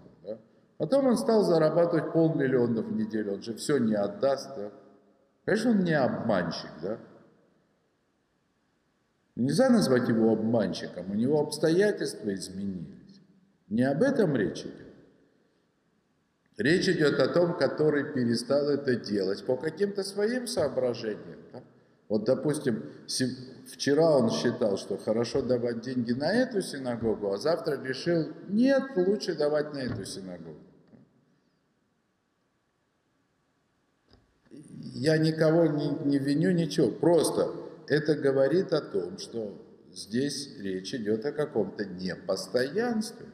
Потом он стал зарабатывать полмиллиона в неделю, он же все не отдаст. Да. Конечно, он не обманщик, да. Нельзя назвать его обманщиком, у него обстоятельства изменились. Не об этом речь идет. Речь идет о том, который перестал это делать по каким-то своим соображениям. Да? Вот, допустим, вчера он считал, что хорошо давать деньги на эту синагогу, а завтра решил, нет, лучше давать на эту синагогу. Я никого не, не виню, ничего. Просто это говорит о том, что здесь речь идет о каком-то непостоянстве.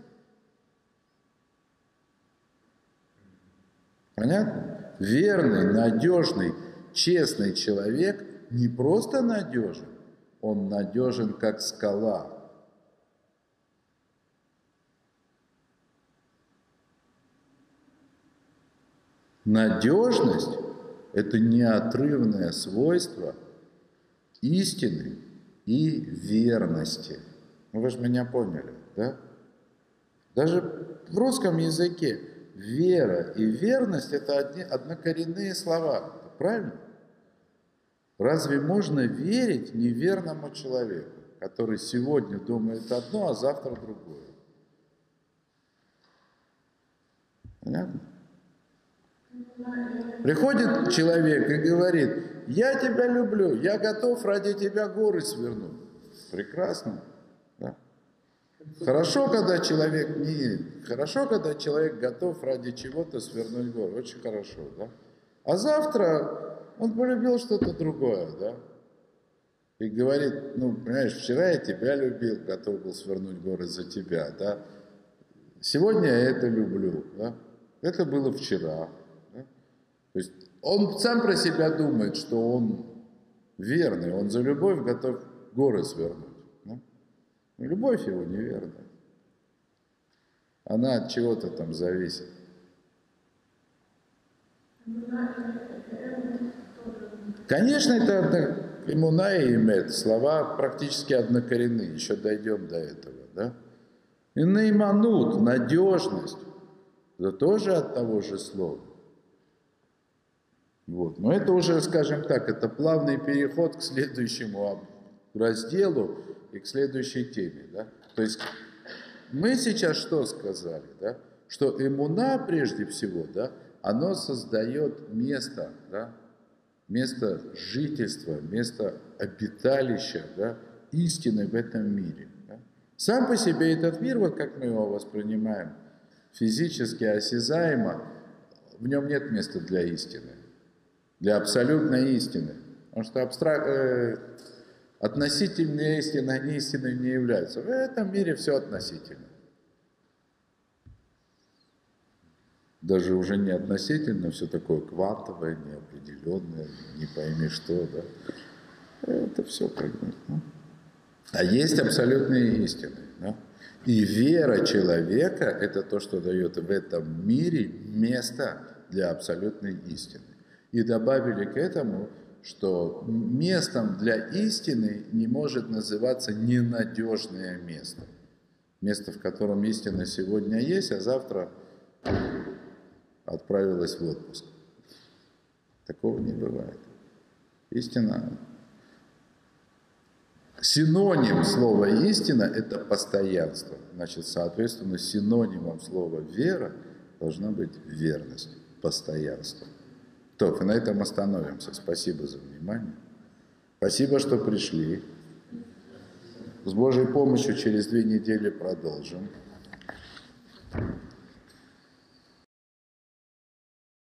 Понятно? Верный, надежный, честный человек – не просто надежен, он надежен как скала. Надежность – это неотрывное свойство истины и верности. Ну, вы же меня поняли, да? Даже в русском языке вера и верность – это одни, однокоренные слова, правильно? Разве можно верить неверному человеку, который сегодня думает одно, а завтра другое? Понятно? Приходит человек и говорит, я тебя люблю, я готов ради тебя горы свернуть. Прекрасно. Да? Хорошо, когда человек не... Хорошо, когда человек готов ради чего-то свернуть горы. Очень хорошо, да? А завтра он полюбил что-то другое, да? И говорит, ну, понимаешь, вчера я тебя любил, готов был свернуть горы за тебя, да? Сегодня я это люблю, да? Это было вчера. То есть он сам про себя думает, что он верный, он за любовь готов горы свернуть. Да? любовь его неверная. Она от чего-то там зависит. Конечно, это имуна и имет, слова практически однокоренные, еще дойдем до этого. Да? И наиманут, надежность, Это тоже от того же слова. Вот. Но это уже, скажем так, это плавный переход к следующему разделу и к следующей теме. Да? То есть мы сейчас что сказали? Да? Что иммуна прежде всего, да, оно создает место, да, место жительства, место обиталища да, истины в этом мире. Да. Сам по себе этот мир, вот как мы его воспринимаем, физически осязаемо, в нем нет места для истины, для абсолютной истины. Потому что абстрак... э, относительная истина, они истиной не являются. В этом мире все относительно. Даже уже не относительно, все такое квантовое, неопределенное, не пойми что, да. Это все как. Ну. А есть абсолютные истины. Да? И вера человека – это то, что дает в этом мире место для абсолютной истины. И добавили к этому, что местом для истины не может называться ненадежное место. Место, в котором истина сегодня есть, а завтра отправилась в отпуск. Такого не бывает. Истина Синоним слова истина – это постоянство. Значит, соответственно, синонимом слова вера должна быть верность, постоянство. То, и на этом остановимся. Спасибо за внимание. Спасибо, что пришли. С Божьей помощью через две недели продолжим.